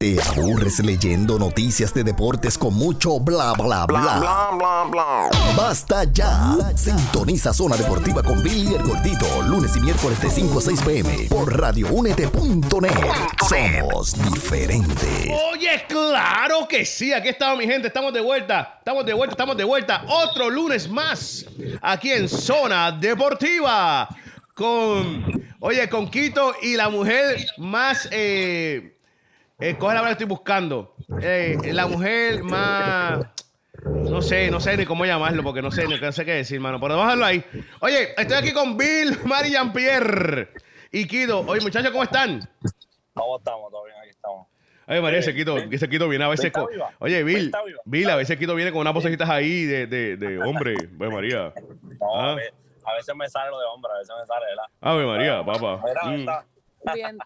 ¿Te aburres leyendo noticias de deportes con mucho bla bla bla? bla, bla, bla. Basta ya. Sintoniza Zona Deportiva con Billy el Gordito, lunes y miércoles de 5 a 6 pm por radioúnete.net. Somos diferentes. Oye, claro que sí. Aquí estamos, mi gente. Estamos de vuelta. Estamos de vuelta, estamos de vuelta. Otro lunes más aquí en Zona Deportiva. Con, oye, con Quito y la mujer más. Eh, eh, coge la palabra que estoy buscando. Eh, la mujer más. No sé, no sé ni cómo llamarlo porque no sé, no sé qué decir, mano. Pero vamos a dejarlo ahí. Oye, estoy aquí con Bill, Mari Jean-Pierre y Kido. Oye, muchachos, ¿cómo están? ¿Cómo estamos? ¿Todo bien? Aquí estamos. Oye, María, ese Quito, ese Quito viene a veces. Oye, Bill. Bill, a veces Quito viene con unas vocecitas ahí de, de, de hombre. Oye, María. No, Ah. a, ve- a veces me sale lo de hombre, a veces me sale, ¿verdad? Ave María, papá. Mira, Mm. está. Bien,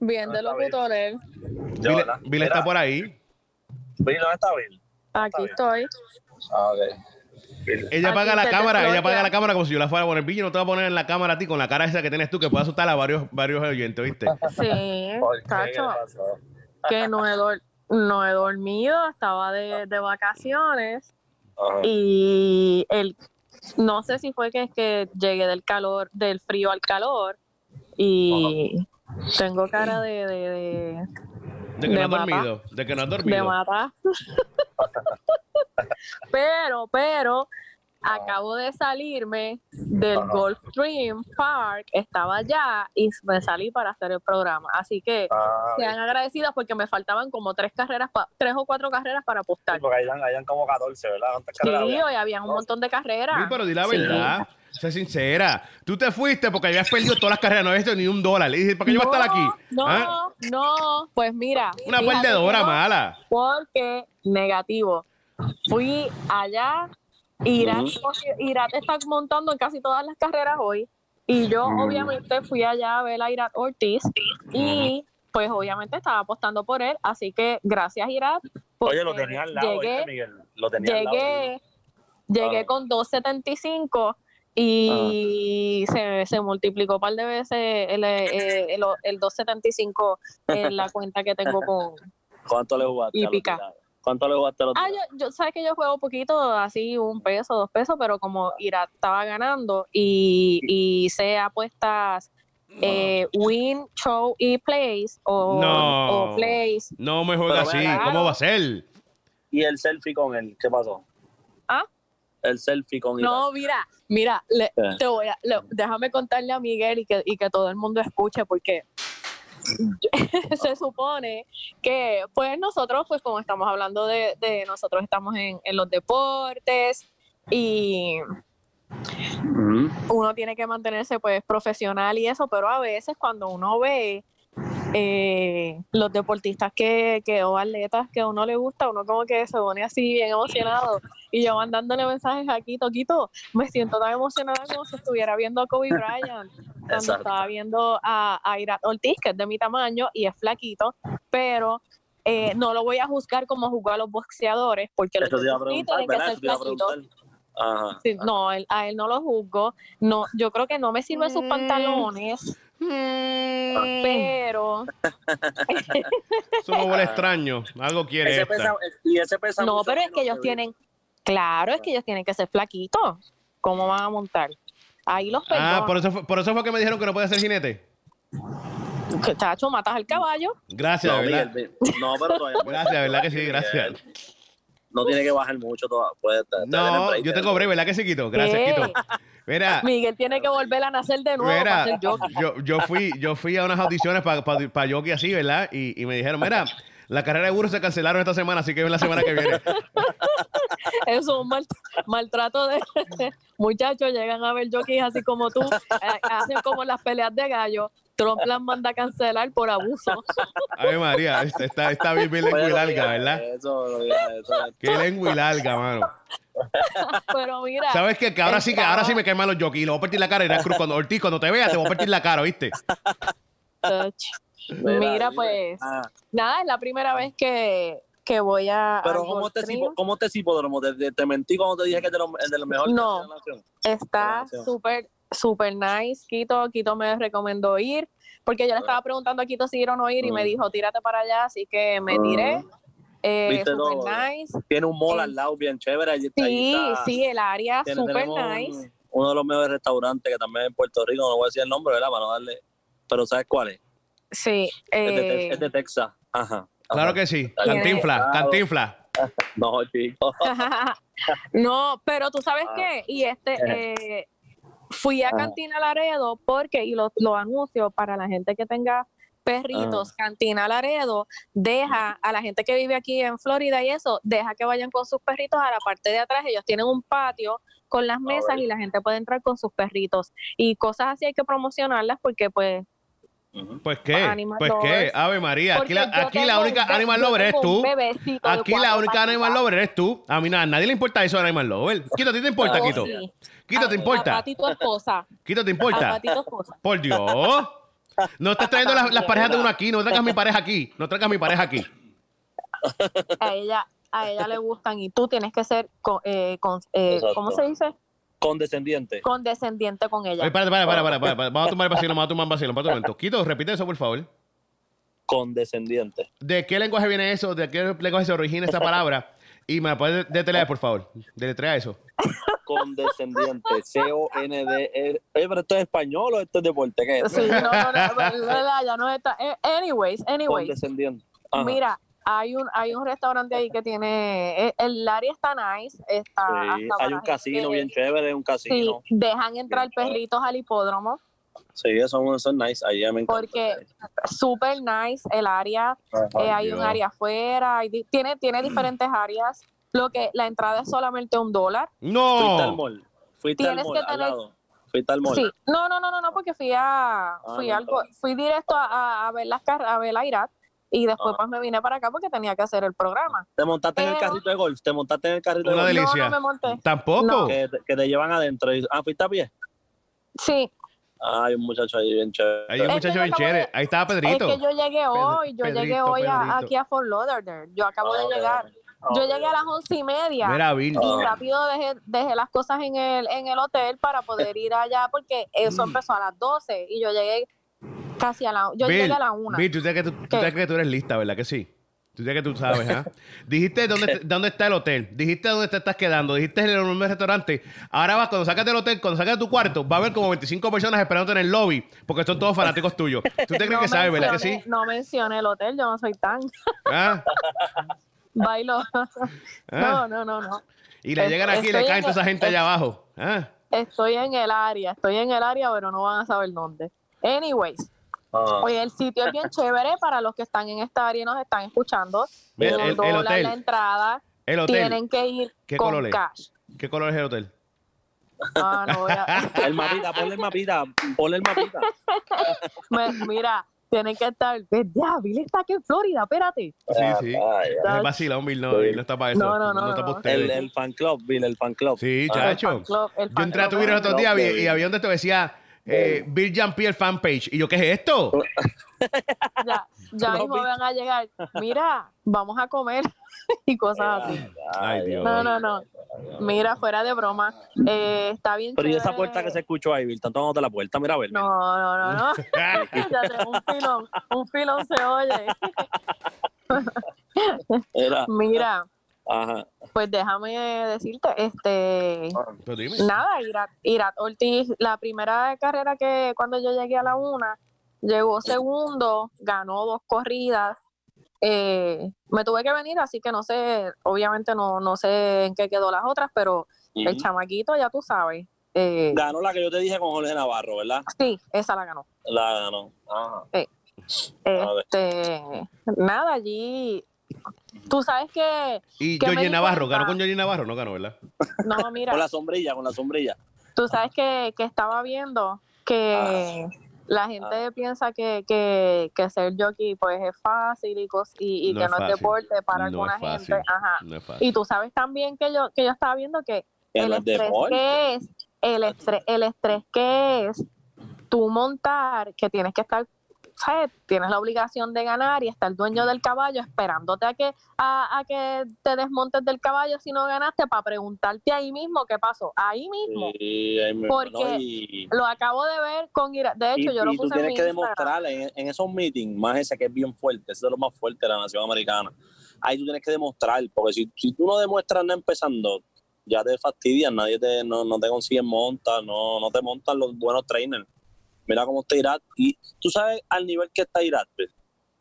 bien de él. Yo, Bill, está por ahí. Bill, ¿dónde está Bill? Aquí estoy. Ah, ok. Bill. Ella apaga la cámara, ella apaga la cámara como si yo la fuera a poner. Bill, no te va a poner en la cámara a ti con la cara esa que tienes tú que puede asustar a varios, varios oyentes, ¿viste? Sí, ¿Por qué? ¿Qué cacho, que no he, no he dormido, estaba de, de vacaciones Ajá. y el no sé si fue que es que llegué del calor, del frío al calor y tengo cara de, de, de, De que no De has mata. dormido. De que no has de dormido. matar. pero, pero acabo de salirme del Ajá. Gulfstream Park, estaba allá y me salí para hacer el programa. Así que Ah, sean agradecidas porque me faltaban como tres carreras, pa- tres o cuatro carreras para sí, apostar. porque hayan, hayan como 14, ¿verdad? ¿Cuántas Sí, hoy había un montón de carreras. Bill, pero di la Sí. verdad. Sé sincera. Tú te fuiste porque habías perdido todas las carreras, no habías ni un dólar. Le dije, ¿para qué yo voy a estar aquí? No, ¿Ah? no, pues mira. Una perdedora no, mala. Porque negativo. Fui allá, Irat, Irat está montando en casi todas las carreras hoy. Y yo obviamente fui allá a ver a Irat Ortiz y pues obviamente estaba apostando por él. Así que gracias Irat. Oye, lo tenía al lado, Llegué, ¿viste, Miguel? Lo tenía al lado. llegué, llegué Ah. con 2.75 y Ah. se, se multiplicó un par de veces el, el, el, el 2.75 en la cuenta que tengo con... ¿Cuánto le jugaste? Y pica. ¿Cuánto le jugaste los Ah, yo, yo sabes que yo juego poquito, así un peso, dos pesos, pero como Irat estaba ganando y, y hice apuestas eh, win, show y plays o, No. o plays. No me Pero así. ¿Cómo va a ser? ¿Y el selfie con él? ¿Qué pasó? ¿Ah? El selfie con Irak. No, mira, mira, te voy a, le- déjame contarle a Miguel y que, y que todo el mundo escuche porque se supone que pues nosotros pues como estamos hablando de, de nosotros estamos en, en los deportes y uno tiene que mantenerse pues profesional y eso, pero a veces cuando uno ve eh, los deportistas que, que o atletas que a uno le gusta, uno como que se pone así bien emocionado y yo mandándole mensajes a Quito, Quito, me siento tan emocionada como si estuviera viendo a Kobe Bryant cuando Exacto. estaba viendo a, a Irat Ortiz, que es de mi tamaño y es flaquito, pero eh, no lo voy a juzgar como juzgo a los boxeadores, porque los boxeadores tienen que ser flaquitos. preguntar. Ajá. Sí, no, él- a él no lo juzgo. No, yo creo que no me sirven sus pantalones, pero Eso me huele extraño. Algo quiere Ese esta. pesa, y ese pesa no, mucho pero es que ellos tienen, claro, es que ellos tienen que ser flaquitos. ¿Cómo van a montar? Ahí los Ah, perdono. por eso, fue, por eso fue que me dijeron que no puede ser jinete. Que, Chacho, matas al caballo. Gracias, No, de ¿verdad? Miguel, no, pero todavía Gracias. ¿verdad que sí? Gracias. No tiene que bajar mucho todavía. Puede, No, yo te tengo break, ¿verdad que sí, Quito? Gracias, ¿Qué? Quito. Mira, Miguel tiene que volver a nacer de nuevo para ser yo, yo fui, yo fui a unas audiciones para pa, pa jockey así, ¿verdad? Y, y me dijeron, mira, la carrera de burro se cancelaron esta semana, así que ven la semana que viene. Eso es un mal- maltrato de muchachos. Llegan a ver jockeys así como tú, eh, hacen como las peleas de gallo. Trump las manda a cancelar por abuso. Ay, María, está, está bien, bien lengua y larga, ¿verdad? Eso, eso. Qué lengua y larga, mano. Pero mira, ¿Sabes qué? Que ahora sí que ahora sí me caen mal los jockeys. Le voy a partir la cara cruz. Cuando Ortiz, cuando te vea, te voy a partir la cara, ¿viste? Ach. Mira, pues, Ah, nada, es la primera vez que, que voy a. pero ¿cómo te, cipo- ¿cómo te hipódromo? ¿Te, te, te mentí cuando te dije que es de los, de los mejores No. de la nación? Está súper, super nice. Quito, Quito me recomendó ir, porque yo le estaba preguntando a Quito si ir o no ir y me Mm. dijo, tírate para allá, así que me tiré. Eh, Viste super todo, nice. Tiene un mall Eh, al lado bien chévere. Allí está, Sí, allí está- sí, el área tiene- super un- nice. uno de los mejores restaurantes que también en Puerto Rico, no voy a decir el nombre, ¿verdad? Para no darle. Pero ¿sabes cuál es? Sí. Es, de, eh, es de Texas. Ajá. Claro Ajá. que sí. Cantinfla, Claro. cantinfla. No, chico. no, pero tú sabes Ah. qué, y este, eh, fui a. Cantina Laredo porque, y lo, lo anuncio para la gente que tenga perritos, Cantina Laredo deja a la gente que vive aquí en Florida y eso, deja que vayan con sus perritos a la parte de atrás, ellos tienen un patio con las mesas y la gente puede entrar con sus perritos. Y cosas así hay que promocionarlas porque pues Pues qué, pues qué. Ave María, aquí la, aquí la única un animal lover eres tú. Aquí la única animal lover eres tú. A mí nada, a nadie le importa eso de animal lover. Quito, ¿a ti te importa, Oh, Quito? sí. Quito, ¿te A- importa? A, a ti tu esposa. Quito, ¿te A, importa? a ti tu esposa. Por Dios. No estás trayendo las, las parejas de uno aquí. No traigas mi pareja aquí. No traigas mi pareja aquí. a ella a ella le gustan y tú tienes que ser eh, con- eh. ¿cómo se dice? Condescendiente. condescendiente con ella Oye, para, para, para, para, para, para. Vamos a tomar el vacilo, vamos a tomar el vacilo. Para un momento. Quito, repite eso, por favor. Condescendiente. ¿De qué lenguaje viene eso? ¿De qué lenguaje se origina esta palabra? Y me la puedes deletrear, por favor. Deletrea eso. Condescendiente. C-O-N-D-E. E. Oye, pero esto es español o esto es deporte. ¿Qué es? sí no no no verdad, ya no está eh, anyways anyways Condescendiente. Ajá. mira hay un hay un restaurante ahí que tiene eh, el área está nice está Sí, hasta hay un casino bien chévere, un sí casino. dejan entrar perritos al hipódromo Sí, eso, eso es nice. Ahí ya me encanta. porque super nice el área Ajá. eh, hay un área afuera hay di- tiene tiene diferentes áreas lo que la entrada es solamente un dólar Fuiste al ¡No! mall. Fuiste al mall que al tener- lado. Fuiste al mall. Sí, no, no, no, no, no, porque fui a, fui no, algo, está fui directo a, a- ver las a ver la Irat y después Ah. pues me vine para acá porque tenía que hacer el programa. Te montaste en el Pero- carrito de golf. Te montaste en el carrito Una de golf. delicia. No, no me monté. ¿Tampoco? No. Que te, que te llevan adentro. Y, ah, fuiste a pie. Sí, Ah, hay un muchacho ahí bien chévere. Hay un Es muchacho yo bien de- chévere. Ahí estaba es Pedrito. que yo llegué hoy, yo Pedrito, llegué hoy a- aquí a Fort Lauderdale. Yo acabo Ah, de llegar. Ah, Yo llegué a las once y media. Mira, Bill. y rápido dejé, dejé las cosas en el, en el hotel para poder ir allá porque eso empezó a las 12 y yo llegué casi a la yo Bill, llegué a la una. Bill, tú sabes que tú, tú sabes que tú eres lista, ¿verdad que sí? Tú sabes que tú sabes, ¿ah? Dijiste dónde, dónde está el hotel. Dijiste dónde te estás quedando. Dijiste el enorme restaurante. Ahora vas, cuando sacas del hotel, cuando sacas de tu cuarto, va a haber como 25 personas esperándote en el lobby porque son todos fanáticos tuyos. ¿Tú te crees No que sabes, verdad que sí? No mencioné el hotel, yo no soy tan ¿Ah? bailo. ¿Ah? No, no, no, no. Y le llegan aquí y le caen en toda esa gente allá abajo. ¿Ah? Estoy en el área, estoy en el área, pero no van a saber dónde. Anyways, Ah, oye, el sitio es bien chévere para los que están en esta área y nos están escuchando. El- Un el- el dólar hotel. la entrada. El hotel. Tienen que ir ¿Qué con color es? cash. ¿Qué color es el hotel? Ah, no voy a- el mapita, ponle el mapita. Ponle el mapita. Me- mira, tienen que estar. Ya, Bill está aquí en Florida, espérate. Sí, sí. Ay, ay. Es vacilón, Bill. No, Bill no está para eso. No, no, no, está para no. El, el fan club, Bill, el fan club. Sí, Ah, chacho. fan club, el Yo entré a tu club. video el otro Club día de y, y había donde te decía eh, Bill Jean-Pierre fanpage. Y yo, ¿qué es esto? Ya, ya mismo Bill. van a llegar. Mira, vamos a comer y cosas así. Ay, Dios. No, no, no. Mira, fuera de broma. Eh, está bien. Pero y esa puerta que se escuchó ahí, Bill, están tomando la puerta, mira a ver. No, no, no, no. ya tengo un filón. Un filón se oye. Era, Mira, ajá. pues déjame decirte, este. Pero dime. Nada, Irat, Irat Ortiz, la primera carrera que cuando yo llegué a la una, llegó segundo, ganó dos corridas. Eh, me tuve que venir, así que no sé, obviamente no, no sé en qué quedó las otras, pero el chamaquito ya tú sabes. Eh, Ganó la que yo te dije con Jorge Navarro, ¿verdad? sí, esa la ganó. La ganó. Ajá. ver. Este, nada, allí, tú sabes que, Y ¿Qué me Georgie di Navarro? ¿ganó con Georgie Navarro? No ganó, ¿verdad? no, mira, Con la sombrilla, con la sombrilla. Tú sabes que, que estaba viendo que la gente piensa que, que, que ser jockey pues es fácil y, cos- y, y No que es no es fácil. deporte para No alguna es fácil. gente. Ajá. No es fácil. Y tú sabes también que yo, que yo estaba viendo que el estrés deporte. que es, el estrés, el estrés que es tú montar, que tienes que estar ¿sabes? tienes la obligación de ganar y está el dueño del caballo esperándote a que, a, a que te desmontes del caballo si no ganaste para preguntarte ahí mismo qué pasó. Ahí mismo. Sí, ahí mismo, Porque ¿no? Y- Lo acabo de ver con. De hecho, y, yo lo y tú puse en tienes mi que demostrar en, en esos meetings, más ese que es bien fuerte, ese es de lo más fuerte de la nación americana. Ahí tú tienes que demostrar, porque si, si tú no demuestras nada empezando, ya te fastidian, nadie te, no, no te consigue montar, no, no te montan los buenos trainers. Mira cómo está Irat. Y tú sabes al nivel que está Irat, pues,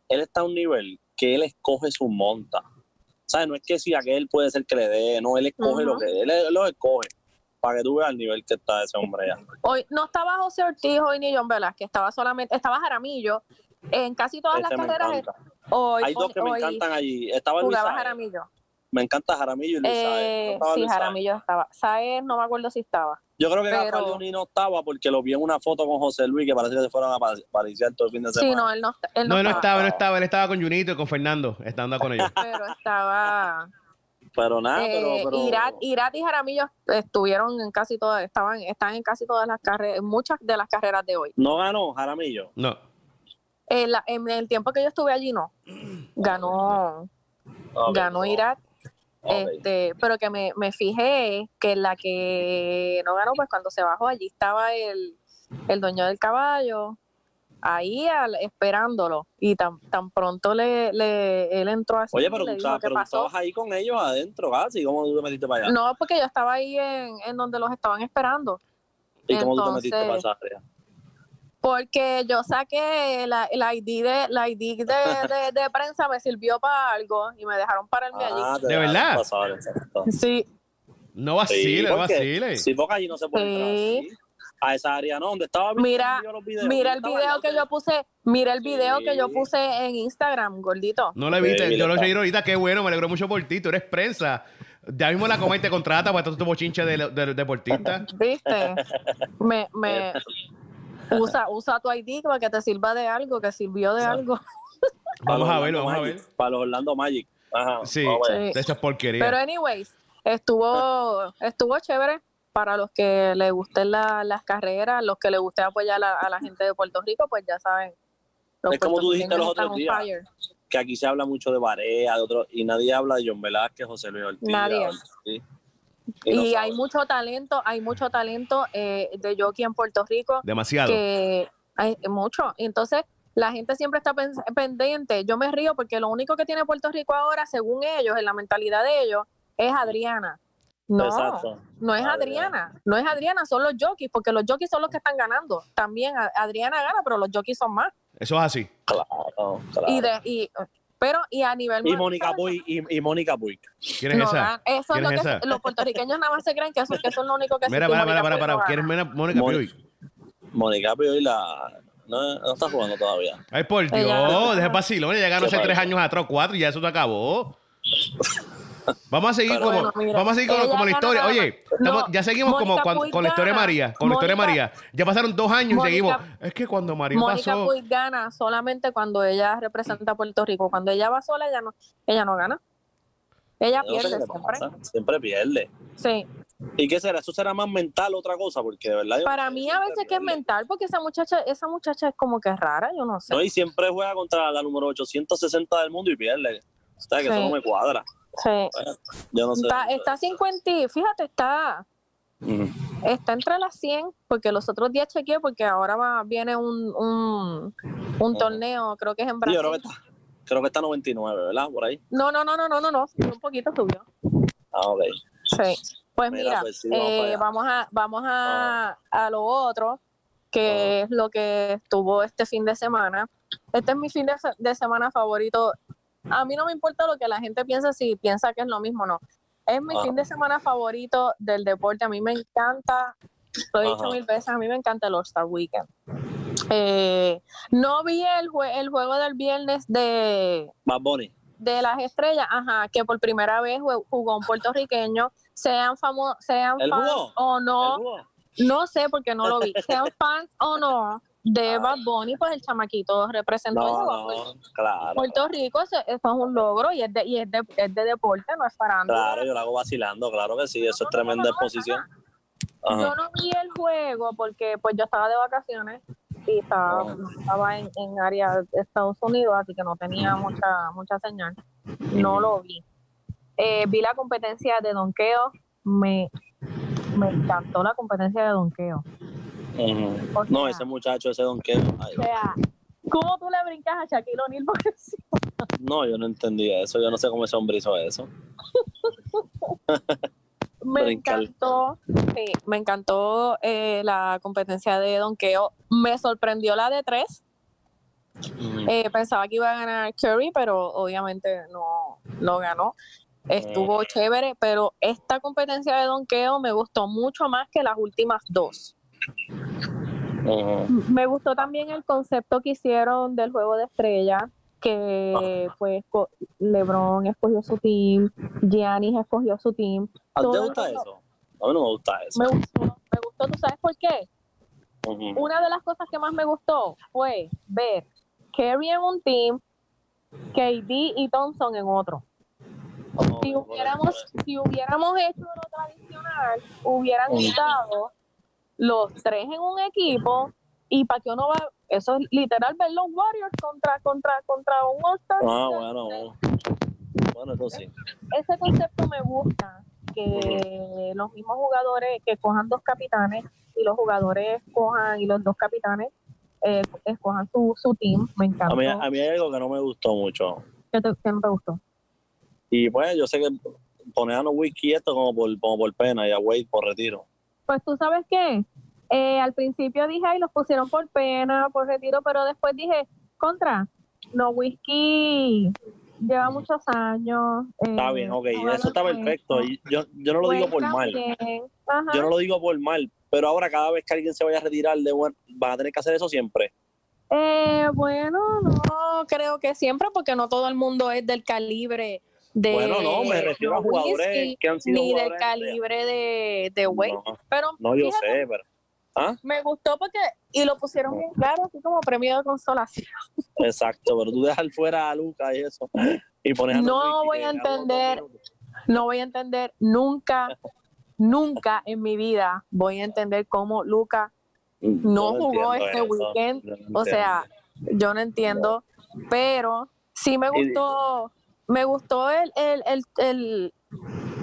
él está a un nivel que él escoge su monta. ¿Sabes? No es que si aquel puede ser que le dé, no, él escoge lo que él, él lo escoge. Para que tú veas el nivel que está ese hombre ya. Hoy no estaba José Ortiz hoy ni John Velázquez, estaba solamente, estaba Jaramillo. En casi todas las carreras encanta. hoy, Hay dos que me hoy encantan allí. Estaba Luis. Jaramillo. Me encanta Jaramillo y Luis Saez. ¿No Eh, estaba sí, Luis Saez? Jaramillo estaba. Saez no me acuerdo si estaba. Yo creo que pero- Rafael Leoní no estaba porque lo vi en una foto con José Luis que parece que se fueron a pa- pariciar todo el fin de Sí, semana. no, él no, él no, No, él no estaba, estaba, no estaba. Él estaba con Junito y con Fernando. Estando con ellos. Pero estaba. Pero nada, eh, pero, pero Irat, Irat y Jaramillo estuvieron en casi todas, estaban, están en casi todas las carreras, muchas de las carreras de hoy. no ganó Jaramillo. No. En, la- en el tiempo que yo estuve allí, no. Ganó, ganó. Irat. Ok. Este, pero que me, me fijé que la que no ganó, pues cuando se bajó, allí estaba el, el dueño del caballo, ahí al- esperándolo. Y tan, tan pronto le, le, él entró así. Oye, pero, tú, estabas, ¿qué pero tú estabas ahí con ellos adentro, casi. ¿Cómo tú te metiste para allá? No, porque yo estaba ahí en, en donde los estaban esperando. ¿Y cómo tú te metiste para entonces- esa área? Porque yo saqué la, ID, de, la ID de, de, de prensa, me sirvió para algo y me dejaron pararme Ah, te ¿De verdad? allí. Sí, No vacile, no vacile. Sí, porque allí no se puede entrar Sí. A esa área, ¿no? Donde estaba Mira, los videos. mira el video que yo puse, mira el video que yo puse en Instagram, gordito. No lo viste. Sí, Yo lo seguí ahorita. Qué bueno. Me alegro mucho por ti. Tú eres prensa. Ya mismo la coma y te contrata para todo tu bochinche de, de- de deportista. ¿Viste? me, me usa, usa tu ID para que te sirva de algo, que sirvió de algo. Vamos a verlo, Orlando vamos a ver. Para los Orlando Magic. Ajá. Sí, ver. De esas porquerías. Pero anyways, estuvo, estuvo chévere para los que les gusten la- las carreras, los que les guste apoyar a, a la gente de Puerto Rico, pues ya saben. Es como tú dijiste los otros días. fire. Que aquí se habla mucho de Barea, de otros, y nadie habla de John Velázquez, José Luis Ortiz. Nadie. Sí. Y, hay mucho talento, hay mucho talento eh, de jockey en Puerto Rico Demasiado. que hay mucho. Entonces, la gente siempre está pen- pendiente. Yo me río porque lo único que tiene Puerto Rico ahora, según ellos, en la mentalidad de ellos, es Adriana. No, Exacto. no es Adriana. Adriana, no es Adriana, son los jockeys, porque los jockeys son los que están ganando. También Adriana gana, pero los jockeys son más. Eso es así. Claro, claro. Y de, y, pero, y a nivel Y Mónica Puig, y, y Mónica Puig. ¿Quién es no esa? Eso es ¿Quién lo es que esa? los puertorriqueños nada más se creen que eso, que eso es lo único que Mira, existe, para, para, Mónica para, para. ¿Quién es Mónica. Puig? Mónica Puig la... No, no está jugando todavía. Ay, por Dios. Deja vacilón. Ella ganó ¿Qué hace tres años atrás, cuatro, y ya eso te acabó. Vamos a seguir Pero como, bueno, mira, vamos a seguir como la historia. Oye, más. estamos- No, ya seguimos como Mónica con la historia de. María. Con la historia de María. Ya pasaron dos años y seguimos. Es que cuando María Mónica pasó. Puig gana solamente cuando ella representa a Puerto Rico. Cuando ella va sola, ella no, ella no gana. Ella no pierde siempre. pasa, Siempre pierde. Sí. ¿Y qué será? ¿Eso será más mental otra cosa? Porque de verdad... Para mí a veces que es mental, porque esa muchacha, esa muchacha es como que rara, yo no sé. No, y siempre juega contra la número 860 del mundo y pierde. O sea, que Sí. eso no me cuadra. Sí. Yo no sé. Está, está 50, y- fíjate, está, está entre las 100, porque los otros días chequeé, porque ahora va, viene un, un, un torneo, creo que es en Sí, Brasil. yo creo que está, creo que está 99, ¿verdad? Por ahí. No, no, no, no, no, no, no, un poquito subió. Ah, ok. Sí. Pues Mira, mira, pues sí, vamos para eh, vamos a vamos a, a lo otro, que es lo que estuvo este fin de semana. Este es mi fin de semana favorito. A mí no me importa lo que la gente piense, si piensa que es lo mismo o no. Es mi Ajá. fin de semana favorito del deporte. A mí me encanta, lo he dicho mil veces, a mí me encanta el All-Star Weekend. Eh, no vi el, jue- el juego del viernes de, Bad Bunny. de las estrellas, ajá, que por primera vez jugó un puertorriqueño, sean famosos, sean ¿Él fans o ¿Él no, no sé porque no lo vi, sean fans o no de. Bad Bunny, pues el chamaquito representó No, Puerto- no, claro. Puerto Rico, eso, eso es un logro y es de, y es de, es de deporte, no es farándula. Claro, yo lo hago vacilando, claro que sí, eso es tremenda exposición. Yo no vi el juego porque pues yo estaba de vacaciones y estaba, Ah. estaba en, en área de Estados Unidos, así que no tenía mucha mucha señal. No lo vi. Eh, vi la competencia de donqueo, me, me encantó la competencia de donqueo. No, sea- ese muchacho, ese donqueo. ay, O sea, ¿cómo tú le brincas a Shaquille O'Neal? No, yo no entendía eso. Yo no sé cómo ese hombre hizo eso. me Brincar. encantó, sí, me encantó eh, la competencia de donqueo. Me sorprendió la de tres. Eh, pensaba que iba a ganar Curry, pero obviamente no lo ganó. Estuvo chévere, pero esta competencia de donqueo me gustó mucho más que las últimas dos. Ujú. Me gustó también el concepto que hicieron del juego de estrella, que pues LeBron escogió su team, Giannis escogió su team. ¿A te el gusta eso? A mí no me gusta eso. Me gustó, me gustó, ¿tú sabes por qué? Una de las cosas que más me gustó fue ver Kerry en un team, KD y Thompson en otro. Oh, si hubiéramos, si hubiéramos hecho lo tradicional, hubieran los tres en un equipo y para que uno va, eso es literal ver los Warriors contra contra contra un All-Star. Ah, bueno, bueno. Eso sí. Ese concepto me gusta, que los mismos jugadores que cojan dos capitanes y los jugadores cojan y los dos capitanes eh, escojan su, su team, me encantó. A mí, a mí hay algo que no me gustó mucho. ¿Qué, te, qué no te gustó? Y pues yo sé que poner a no whisky esto como por, como por pena y a Wade por retiro. Pues tú sabes qué, Eh, al principio dije, ay, los pusieron por pena, por retiro, pero después dije, contra, no, whisky lleva muchos años. Está eh, bien, ok, eso está perfecto. Y yo, yo no lo digo por mal. Yo no lo digo por mal. Pero ahora cada vez que alguien se vaya a retirar, de van a tener que hacer eso siempre. Eh, bueno, no creo que siempre, porque no todo el mundo es del calibre de. bueno, no, me refiero a jugadores que han sido Ni del calibre de, de Wade. No, Pero no, yo fíjate, sé, pero. ¿Ah? me gustó porque. Y lo pusieron bien claro, así como premio de consolación. Exacto, pero tú dejas fuera a Luca y eso. Y pones a No voy a entender. No voy a entender nunca, nunca en mi vida voy a entender cómo Luca no jugó este eso, weekend. O sea, yo no entiendo, pero sí me gustó, me gustó el, el, el, el,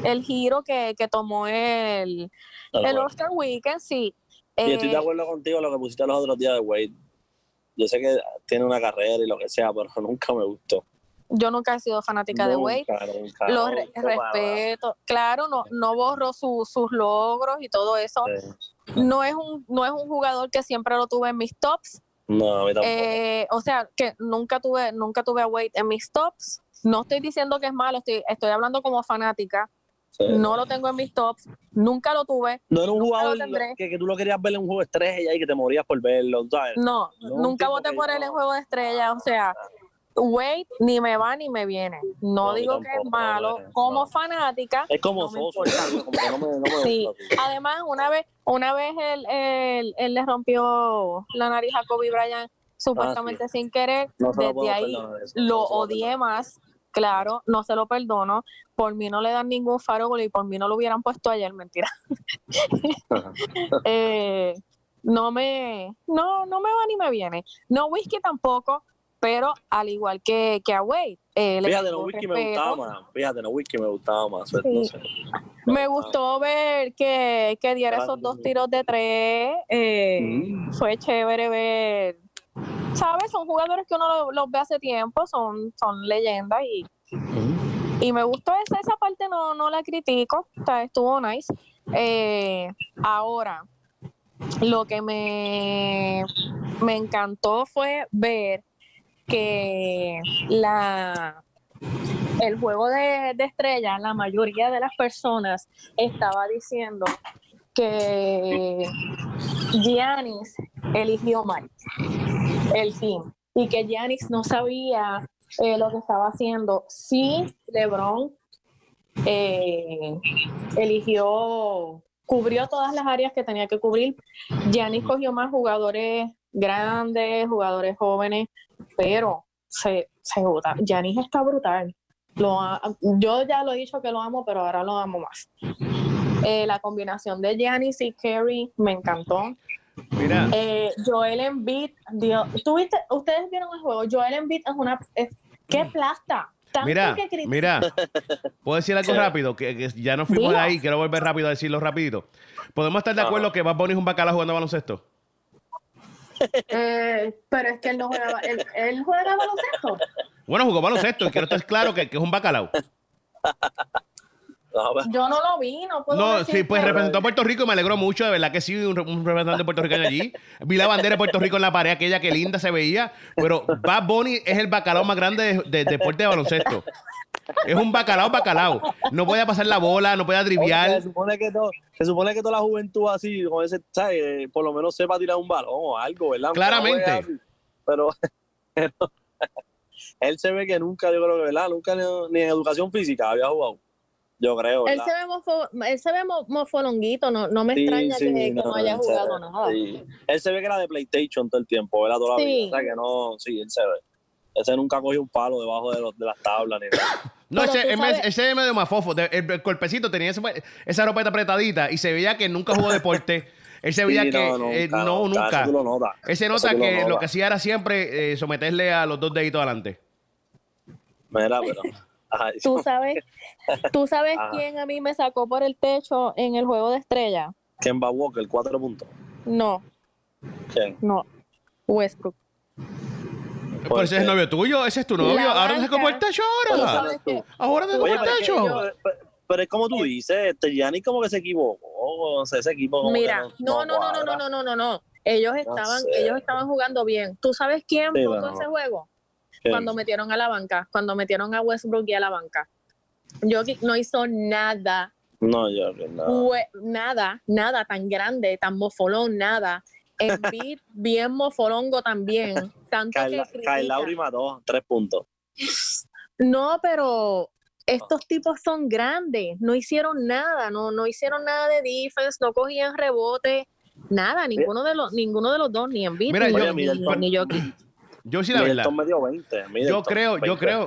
el giro que, que tomó el, el Oscar Weekend, sí. Y estoy de Eh, acuerdo contigo lo que pusiste los otros días de Wade. Yo sé que tiene una carrera y lo que sea, pero nunca me gustó. yo nunca he sido fanática de Wade. Nunca, Lo re- nunca, para respeto, claro, no, no borro su- sus logros y todo eso. Sí. No es un, no es un jugador que siempre lo tuve en mis tops, No, a mí tampoco. Eh, o sea, que nunca tuve, nunca tuve a Wade en mis tops. No estoy diciendo que es malo, estoy, estoy hablando como fanática. Sí. No lo tengo en mis tops, nunca lo tuve. No era un jugador que, que tú lo querías ver en un juego de estrella y que te morías por verlo, ¿sabes? No, No, nunca voté por él en juego de estrellas. O sea, Wade ni me va ni me viene. No, digo que es malo. no, Como no. fanática, Es como Sí. Además, una vez, una vez él, él- él le rompió la nariz a Kobe Bryant supuestamente sin querer. Desde ahí lo odié más. Claro, no se lo perdono. Por mí no le dan ningún faro y por mí no lo hubieran puesto ayer, mentira. Eh, no me, no, no me va ni me viene. No whisky tampoco, pero al igual que, que a Wade. eh, Fíjate, no whisky me gustaba más. Fíjate, no whisky me gustaba más. Sí. No sé. Me gustó ver que, que diera Ah, esos dos tiros de tres. eh, Mm. Fue chévere ver. ¿Sabes? Son jugadores que uno lo- los ve hace tiempo, son, son leyendas y, y me gustó esa, esa parte, no, no la critico, o estuvo nice. Eh, ahora, lo que me, me encantó fue ver que la el juego de, de la mayoría de las personas estaba diciendo que Giannis eligió mal el team y que Giannis no sabía eh, lo que estaba haciendo. Sí, LeBron eh, eligió, cubrió todas las áreas que tenía que cubrir. Giannis cogió más jugadores grandes, jugadores jóvenes, pero se, se vota. Giannis está brutal. Yo ya lo he dicho que lo amo, pero ahora lo amo más. Eh, la combinación de Giannis y Kerry me encantó. Mira, Eh, Joel Embiid, Dios, ¿tuviste, ustedes vieron el juego. Joel Embiid es una, es, qué plasta. Tanto mira, que mira. ¿Puedo decir algo rápido? Que, que ya no fuimos de ahí, quiero volver rápido a decirlo rapidito. ¿Podemos estar de acuerdo que Bad Bunny es un bacalao jugando baloncesto? Eh, pero es que él no juega, él, él juega baloncesto. Bueno, jugó baloncesto y quiero estar claro que, que es un bacalao. Yo no lo vi, no puedo No, decir sí, pues que- representó a Puerto Rico y me alegró mucho, de verdad que sí, un, un representante puertorriqueño allí. Vi la bandera de Puerto Rico en la pared, aquella que linda se veía, pero Bad Bunny es el bacalao más grande de, de- deporte de baloncesto. Es un bacalao, bacalao. No podía pasar la bola, no podía Se driviar. supone que todo, se supone que toda la juventud así, con ese, ¿sabes? Eh, por lo menos sepa tirar un balón o algo, ¿verdad? Claramente. Pero, pero él se ve que nunca, yo creo que, ¿verdad? Nunca ni, ni en educación física había jugado. Yo creo, Él ¿verdad? se ve, mofo- él se ve mo- mofolonguito, no, no me Sí, extraña sí, que, que no, haya jugado ve, nada. sí. Él se ve que era de PlayStation todo el tiempo, ¿verdad? Toda la vida. O sea que no, sí, él se ve. Ese nunca cogió un palo debajo de, los, de las tablas ni nada. No, Pero ese, ese, sabes- ese es medio mafofo. El, el cuerpecito tenía ese- esa ropeta apretadita y se veía que nunca jugó deporte. Él se veía Sí, que no, eh, nunca, no, nunca, lo se Eso nota tú lo que lo que hacía era siempre eh, someterle a los dos deditos adelante. Mira, pero. Ay, Tú sabes, tú sabes Ajá. quién a mí me sacó por el techo en el juego de estrella. Kemba Walker, cuatro puntos. No, ¿Quién? no. Westbrook. Pero ese es el novio tuyo, ese es tu novio. La Ahora te sacó por el techo ahora. Ahora te sacó por el techo. pero- pero- pero es como tú dices, este Gianni como que se equivocó. O sea, ese equipo como que Mira, no, no, no, no, no, no, no, no, no. Ellos estaban, sé. ellos estaban jugando bien. ¿Tú sabes quién Sí, ese juego? ¿Quién? Cuando metieron a la banca, cuando metieron a Westbrook y a la banca. Jokic no hizo nada, No, no. hue- nada, nada tan grande, tan mofolón, nada. Embiid bien mofolongo también. Tanto que Kyle, Lowry mató tres puntos. No, pero estos tipos son grandes, no hicieron nada, no, no hicieron nada de defense, no cogían rebote, nada, ninguno de los, ninguno de los dos, ni Embiid Mira, ni, yo- ni, Middleton. ni Jokic. Yo sí, la verdad. Middleton me dio 20. Yo creo, yo 20. creo,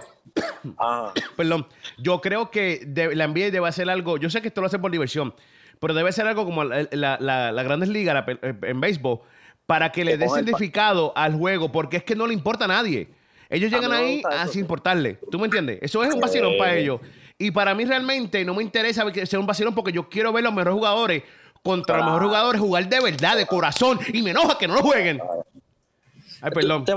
Ah, perdón, yo creo que de- la NBA debe hacer algo. Yo sé que esto lo hace por diversión, pero debe ser algo como la, la- la- la Grandes Ligas pe- en béisbol para que le dé significado al juego, porque es que no le importa a nadie. Ellos llegan ahí a sin importarle. ¿Tú me entiendes? Eso es un vacilón Sí. para ellos. Y para mí realmente no me interesa que sea un vacilón porque yo quiero ver los mejores jugadores contra los mejores jugadores jugar de verdad, de corazón. Y me enoja que no lo jueguen. Ay, perdón. Te.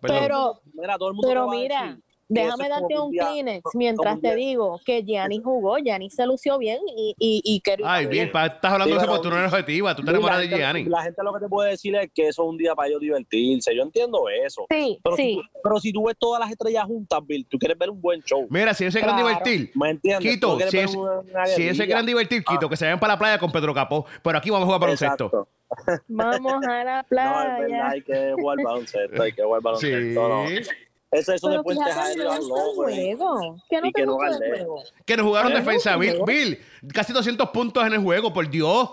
Pero, mira, todo el mundo pero mira, decir déjame darte un día- Kleenex mientras un te digo que Gianni jugó, Gianni se lució bien y, y, y que Ay, bien, pa- estás hablando Sí, de eso porque tú no eres objetiva. Tú te Sí, enamoras la de gente- Gianni. La gente lo que te puede decir es que eso es un día para ellos divertirse. Yo entiendo eso. Sí, Pero, sí. si tú, pero si tú ves todas las estrellas juntas, Bill, tú quieres ver un buen show. Mira, si ellos se quieren Claro. divertir, ¿Me entiendes? Quito, si es- una- si ellos se guerrilla. quieren divertir, Quito, que se vayan para la playa con Pedro Capó. Pero aquí vamos a jugar baloncesto. Vamos a la No, es verdad, playa. hay que jugar baloncesto, hay que jugar Sí. baloncesto. No. Eso, no los es ¿eh? juego. ¿Qué no Y te que no gusta del gané. juego? Que nos jugaron Pero defensa, no, Bill. Bill, casi 200 puntos en el juego, por Dios.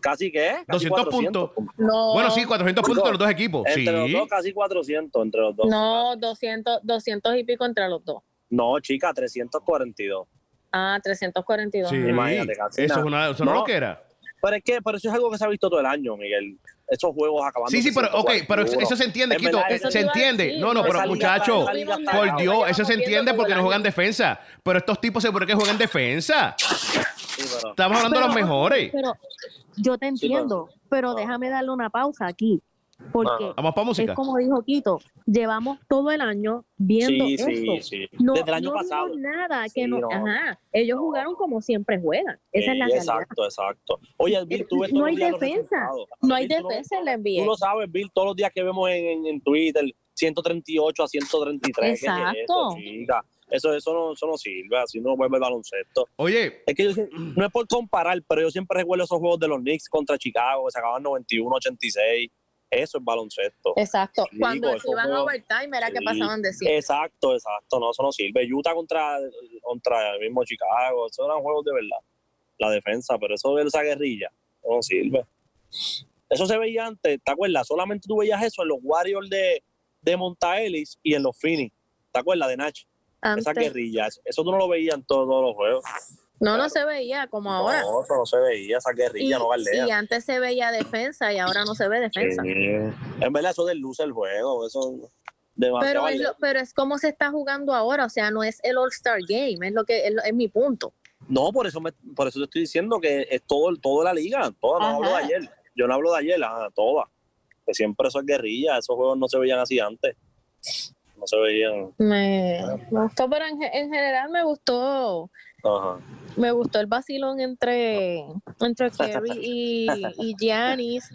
¿Casi qué? Casi 200 400 puntos. No. Bueno, sí, 400 puntos de los dos equipos. Entre los Sí. dos, casi 400 entre los dos. No, 200, 200 y pico entre los dos. No, chica, 342. Ah, 342. Sí. Imagínate, casi Eso, nada. es una, eso no, No. lo que era. Pero es que pero eso es algo que se ha visto todo el año, Miguel. Esos juegos acabando. Sí, sí, pero, ok, pero eso, eso se entiende, Quito. verdad, eso se entiende. decir, No, no, pero pero esa liga muchacho, está- esa liga está por. Dios, eso se entiende porque no juegan defensa. Pero estos tipos se por qué juegan defensa. Sí, pero- Estamos hablando de los mejores. Pero yo te Sí, entiendo, pero déjame darle una pausa aquí. Porque Ah. Vamos para música. es como dijo Quito, llevamos todo el año viendo Sí, esto. sí, sí. No, Desde el año no pasado. nada que Sí, no, no. Ajá, ellos jugaron como siempre juegan. Esa es la realidad. Exacto, exacto. Oye, Bill, tú ves No hay defensa. No hay Bill, defensa en la NBA. Tú lo sabes, Bill, todos los días que vemos en, en, en Twitter, 138 a 133. ¿qué es Exacto. eso? Eso, eso, no, eso no sirve, así no vuelve el baloncesto. Oye, Es que yo, no es por comparar, pero yo siempre recuerdo esos juegos de los Knicks contra Chicago, que se acababan 91-86. Eso es baloncesto. Exacto. Cuando se iban a overtime era que Sí. pasaban de 100. Exacto, exacto, no, eso no sirve. Utah contra, contra el mismo Chicago, esos eran juegos de verdad. La defensa, pero eso de esa guerrilla no sirve. Eso se veía antes, ¿te acuerdas? Solamente tú veías eso en los Warriors de, de Montaelis y en los Phoenix. ¿Te acuerdas de Nach? Esas Antes, guerrillas. Eso tú no lo veías en todos, todos los juegos. No, no se veía como ahora. No, no se veía, esa Y, guerrilla no galdea. y antes se veía defensa y ahora no se ve defensa. Sí. En verdad, eso desluce el juego. Eso. Pero es, lo- pero es como se está jugando ahora, o sea, no es el All-Star Game, es lo que es, mi punto. No, por eso, me, por eso te estoy diciendo que es todo, toda la liga. Toda, no hablo de ayer. Yo no hablo de ayer, ajá, toda. Que siempre eso es guerrilla. Esos juegos no se veían así antes. No se veían. Me, me gustó, pero en, en general me gustó, Ajá. me gustó el vacilón entre, entre Kerry y, y Giannis.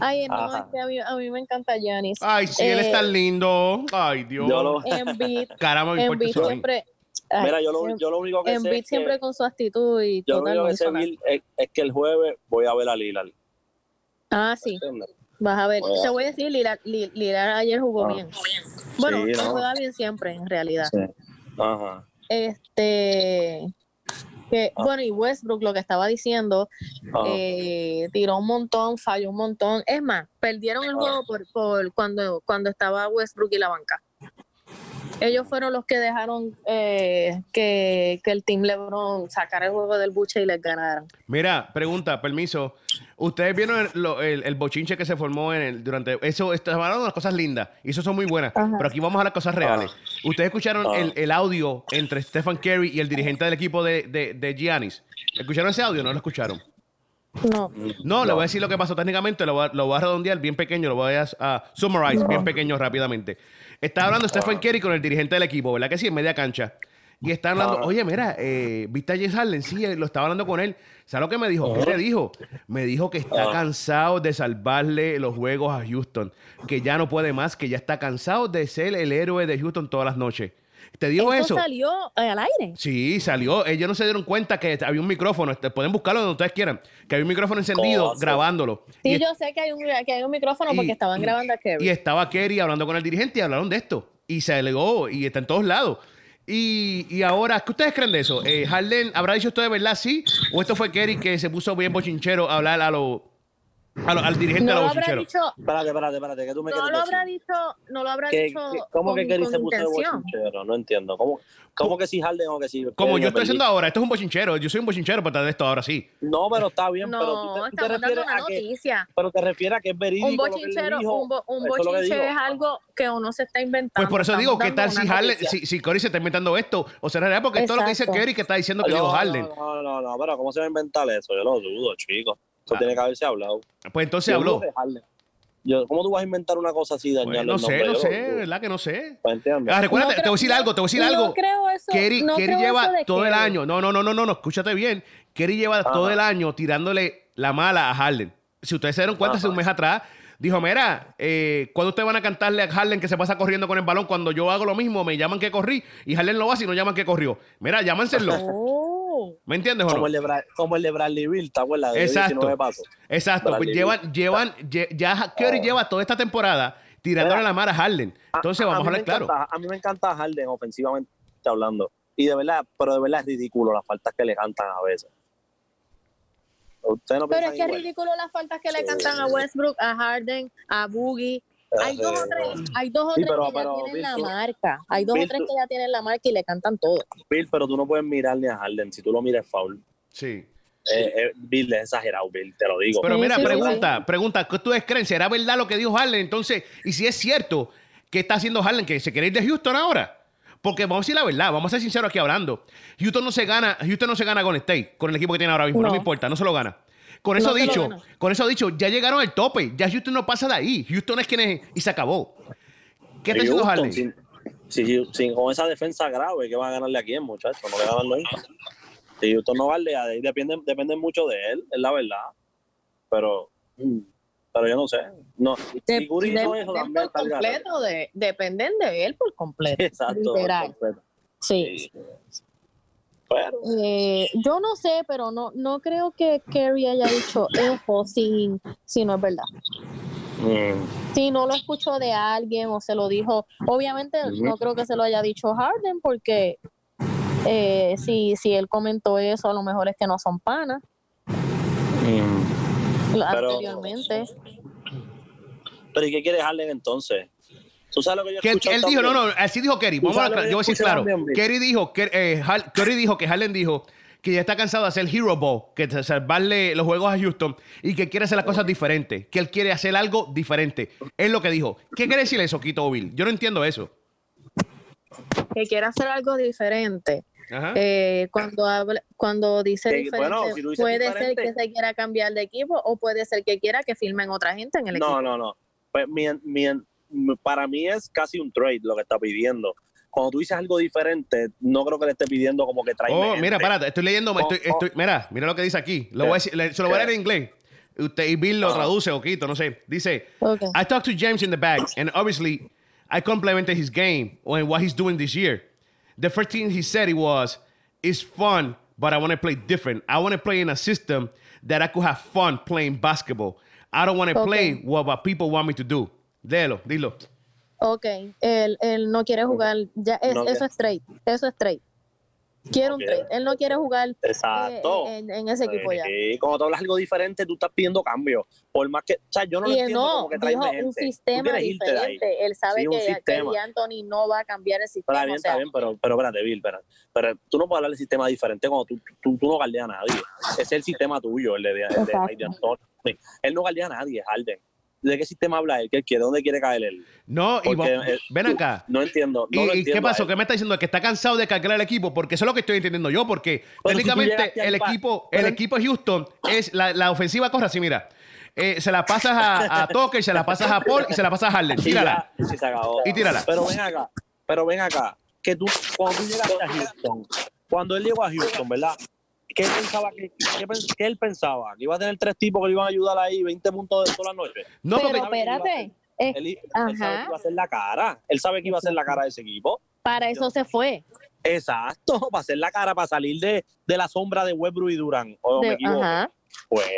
Ay, no, Ajá. es que a mí, a mí me encanta Giannis. Ay, sí, él es Eh, tan lindo. Ay, Dios. Yo lo- Embiid, Caramba, me importa Embiid eso a mí. siempre... ay, Mira, yo lo, yo lo único que sé. Embiid es que- siempre con su actitud y yo lo total único no que sé. Bill, es, es que el jueves voy a ver a Lillard. Ah, sí, vas a ver. Voy a- Te voy a decir, Lillard, Li- Lillard ayer jugó Ah. bien. Bueno, Sí, él no. juega bien siempre, en realidad. Sí. Ajá. Este, que, Ah. bueno, y Westbrook, lo que estaba diciendo, Ajá. eh, tiró un montón, falló un montón. Es más, perdieron el Ah. juego por, por cuando, cuando estaba Westbrook y la banca. Ellos fueron los que dejaron eh, que, que el Team LeBron sacara el juego del buche y les ganaran. Mira, pregunta, permiso. Ustedes vieron el, lo- el- el bochinche que se formó en el, durante eso. Estaban hablando de las cosas lindas y eso son muy buenas. Ajá. Pero aquí vamos a las cosas reales. Ustedes escucharon Ah. el, el audio entre Stephen Curry y el dirigente del equipo de, de, de Giannis. ¿Escucharon ese audio? ¿No lo escucharon? No. No, le voy a decir lo que pasó técnicamente, lo voy a, lo voy a redondear bien pequeño, lo voy a, a summarize bien pequeño rápidamente. Está hablando Stephen Curry con el dirigente del equipo, ¿verdad que sí? En media cancha. Y está hablando, Ah. oye, mira, eh, ¿viste a James Harden? Sí, lo estaba hablando con él. ¿Sabes lo que me dijo? ¿Qué le dijo? Me dijo que está Ah. cansado de salvarle los juegos a Houston, que ya no puede más, que ya está cansado de ser el héroe de Houston todas las noches. ¿Te Esto eso? salió al aire. Sí, salió. Ellos no se dieron cuenta que había un micrófono. Este, Pueden buscarlo donde ustedes quieran. Que había un micrófono encendido Cosa. grabándolo. Sí, y, yo sé que hay un, que hay un micrófono porque estaban grabando a Kerry. y estaba Kerry hablando con el dirigente y hablaron de esto. Y se alegó y está en todos lados. Y, y ahora, ¿qué ustedes creen de eso? Eh, ¿Harden habrá dicho esto de verdad sí? ¿O esto fue Kerry que se puso bien bochinchero a hablar a lo, al dirigente no de lo los habrá bochincheros? dicho, Espérate, espérate, espérate, que tú me no lo habrá decir? dicho, no lo habrá ¿Qué- dicho ¿Cómo con, que Kerry con se puso de bochinchero? No entiendo. ¿Cómo, cómo que si Harden o que si... Como yo estoy haciendo ahora, esto es un bochinchero. Yo soy un bochinchero para de esto ahora sí. No, pero está bien, pero tú No, te, tú te refieres una a que... noticia. Pero te refieres a que es verídico Un lo que él bochinchero, dijo. un, bo- un Eso es algo que uno se está inventando. Pues por eso digo, ¿qué tal si Harden, si, si Curry se está inventando esto? O será real porque todo lo que dice. Kerry que está diciendo que dijo Harden. No, no, no, pero ¿cómo se va a inventar eso? Yo lo dudo, chico. Eso Ah. tiene que haberse hablado. Pues entonces Yo habló. Yo, ¿Cómo tú vas a inventar una cosa así Pues dañarle no el sé, no sé. ¿verdad que no sé? ¿Me entiendes? Ah, recuérdate, No te voy a decir algo, te voy a decir no algo. creo eso, Kerry, no Kerry creo lleva eso de todo el Kerry. año. No, no, no, no, no, no, escúchate bien. Kerry lleva todo el año tirándole la mala a Harden. Si ustedes se dieron cuenta, hace un mes atrás, dijo, mira, eh, ¿cuándo ustedes van a cantarle a Harden que se pasa corriendo con el balón? Cuando yo hago lo mismo, me llaman que corrí y Harden lo hace y no llaman que corrió. Mira, llámanselo. Oh. ¿Me entiendes no? Como el, de Bra- como el de Bradley Bill, ¿te acuerdas? De Exacto. 19 pasos. Exacto, pues Bradley llevan, llevan, lle- ya Curry lleva toda esta temporada tirándole Mira. la mala a Harden. Entonces A- vamos a hablar claro. encanta- a mí me encanta Harden ofensivamente hablando. Y de verdad, pero de verdad es ridículo las faltas que le cantan a veces. Ustedes no Pero es que es ridículo las faltas que le Sí. cantan a Westbrook, a Harden, a Boogie. Hay dos o tres, hay dos o Sí, tres pero- que ya tienen Bill, la tú- marca. Hay dos o tres que ya tienen la marca y le cantan todo. Bill, pero tú no puedes mirar ni a Harden. Si tú lo miras, foul. Sí. Eh, eh, Bill es exagerado, Bill, te lo digo. Pero Sí, mira, sí, sí, pregunta, pregunta, ¿qué ustedes creen? ¿Será verdad lo que dijo Harden? Entonces, y si es cierto, ¿qué está haciendo Harden? ¿Que se quiere ir de Houston ahora? Porque vamos a decir la verdad, vamos a ser sinceros aquí hablando. Houston no se gana, Houston no se gana con State, con el equipo que tiene ahora mismo, no, No. me importa, no se lo gana. Con eso No dicho, con eso dicho, ya llegaron al tope, ya Houston no pasa de ahí. Houston es quien es y se acabó. ¿Qué está haciendo Harden? sin, sin- sin- con esa defensa grave, ¿qué van a ganarle a quién, muchachos? No le ganan nunca. Si Houston no vale, ahí depende, depende mucho de él, es la verdad. Pero, pero yo no sé. No, De- de- eso de- completo, de, dependen de él por completo. Exacto. Literal. completo. Sí. Pero, Eh, yo no sé, pero no, no creo que Kerry haya dicho eso si, si no es verdad. mm, Si no lo escuchó de alguien o se lo dijo, obviamente no creo que se lo haya dicho Harden porque eh, si, si él comentó eso, a lo mejor es que no son panas mm. Pero- anteriormente. pero ¿y qué quiere Harden entonces? ¿Tú sabes lo que yo Que él, dijo, no, no, así dijo Kerry. Vamos a, sabes lo que yo voy a decir claro. Kerry dijo, que, eh, Har- dijo que Harden dijo que ya está cansado de hacer Hero Ball, que salvarle los juegos a Houston y que quiere hacer las cosas diferentes, que él quiere hacer algo diferente. Es lo que dijo. ¿Qué quiere decir eso, Quito Bill? Yo no entiendo eso. Que quiere hacer algo diferente. Ajá. Eh, cuando habla, cuando dice diferente, bueno, si puede diferente- ser que se quiera cambiar de equipo o puede ser que quiera que filmen otra gente en el No, equipo. no, no. Pues, mi- mi- para mí es casi un trade lo que está pidiendo. Cuando tú dices algo diferente, no creo que le esté pidiendo como que traiga. Oh, mira, espérate, estoy leyendo. Oh, estoy- oh. estoy- mira, mira lo que dice aquí. Lo voy a decir, le- se lo voy a leer en inglés. Usted y Bill lo Ah. traduce o Quito, no sé. Dice, Ok. I talked to James in the back, and obviously, I complimented his game and what he's doing this year. The first thing he said it was, "It's fun, but I want to play different. I want to play in a system that I could have fun playing basketball. I don't want to Okay. play what, what people want me to do." Léelo, dilo. Ok, él, él no quiere jugar, ya es, No eso es trade, eso es trade. Quiere un trade, él no quiere jugar eh, Exacto. en, en ese equipo ya. Sí, cuando tú hablas algo diferente, tú estás pidiendo cambio. Por más que, o sea, yo no lo Y él entiendo no, como que dijo gente. un sistema de diferente. Él sabe Sí, un que, que Anthony no va a cambiar el sistema. está bien, o sea, está bien, pero, pero espérate, Bill, espérate. Pero tú no puedes hablar de sistema diferente cuando tú, tú, tú no guardeas a nadie. Ese es el sistema tuyo, el de, el de. Mike D'Antoni. Él no guardea a nadie, Harden. ¿De qué sistema habla él? ¿Qué quiere? ¿Dónde quiere caer él? No, y vos- eh, ven acá. No entiendo. No ¿Y, lo y entiendo qué pasó? ¿Qué me está diciendo? Que está cansado de cargar el equipo, porque eso es lo que estoy entendiendo yo, porque Pero técnicamente el equipo, el equipo Houston es la, la ofensiva corre así, mira. Eh, se la pasas a, a Tucker, se la pasas a Paul y se la pasas a Harden. Y Tírala. ya, y acabó. Y tírala. Pero ven acá, pero ven acá, que tú, cuando tú llegaste a Houston, cuando él llegó a Houston, ¿verdad? ¿Qué pensaba que, qué, pen- qué él pensaba? Que iba a tener tres tipos que le iban a ayudar ahí 20 puntos de toda la noche. No, pero porque espérate, es- Él, sabe que iba a ser la cara. Él sabe que iba a ser la cara de ese equipo. para eso se fue. Exacto, para hacer la cara, para salir de, de la sombra de Westbrook y Durán. O me De- equivoco. ajá. Pues,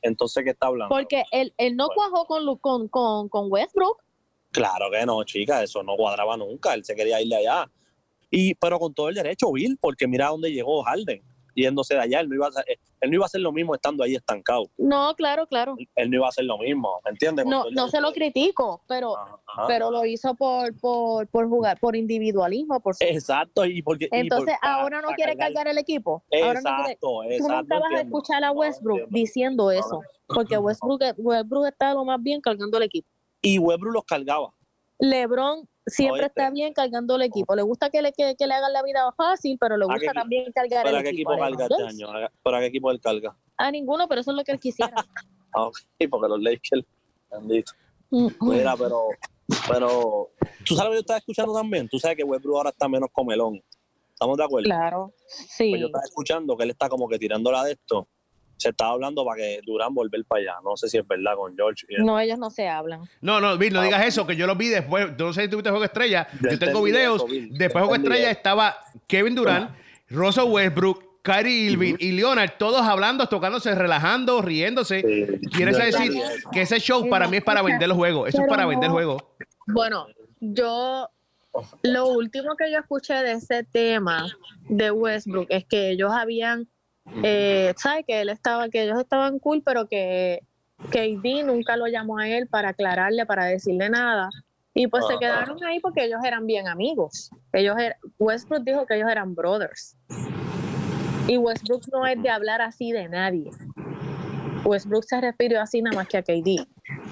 entonces, ¿qué está hablando? Porque él, él no Bueno. cuajó con, con, con Westbrook. Claro que no, chica, eso no cuadraba nunca. Él se quería ir de allá. Y, pero con todo el derecho, Bill, porque mira dónde llegó Harden, yéndose de allá. Él no iba a, hacer- él no iba a hacer lo mismo estando ahí estancado. No, claro, claro. Él no iba a hacer lo mismo, ¿me entiendes? No, no se lo critico, pero, Ajá, pero lo hizo por, por, por jugar, por individualismo, por su- Exacto, y porque. y por- Entonces ahora no quiere cargar el equipo. Ahora no quiere- Exacto, Tú exacto. nunca vas a escuchar a No, Westbrook diciendo eso, porque Westbrook, Westbrook está lo más bien cargando el equipo. Y Westbrook los cargaba. LeBron siempre está bien cargando el equipo. Le gusta que le, que, que le hagan la vida fácil, pero le ¿A qué gusta equipo? también cargar ¿Para el qué equipo. equipo a carga los este año? ¿Para qué equipo él carga? A ninguno, pero eso es lo que él quisiera. Ah, ok, porque los Lakers han dicho. Mm, Mira, pero, pero, tú sabes lo que yo estaba escuchando también. Tú sabes que Westbrook ahora está menos comelón. ¿Estamos de acuerdo? claro, sí. Pues yo estaba escuchando que él está como que tirándola de esto. Se estaba hablando para que Durán volver para allá. No sé si es verdad con George. y- No, ellos no se hablan. No, no, Bill, no digas eso, que yo lo vi después. Yo no sé si tuviste Juego Estrella. Yo Yo tengo videos. eso. Después de Juego Estrella eso. estaba Kevin Durant, Russell Westbrook, Kyrie Irving y Leonard, todos hablando, tocándose, relajando, riéndose. Sí. Quieres decir que ese show para mí es para vender los juegos. Eso es para vender juegos. Bueno, yo lo último que yo escuché de ese tema de Westbrook es que ellos habían, eh, ¿sabes? Que él estaba, que ellos estaban cool, pero que KD nunca lo llamó a él para aclararle, para decirle nada. Y pues se Ajá. quedaron ahí porque ellos eran bien amigos. Ellos er- Westbrook dijo que ellos eran brothers. Y Westbrook no es de hablar así de nadie. Westbrook se refirió así nada más que a KD.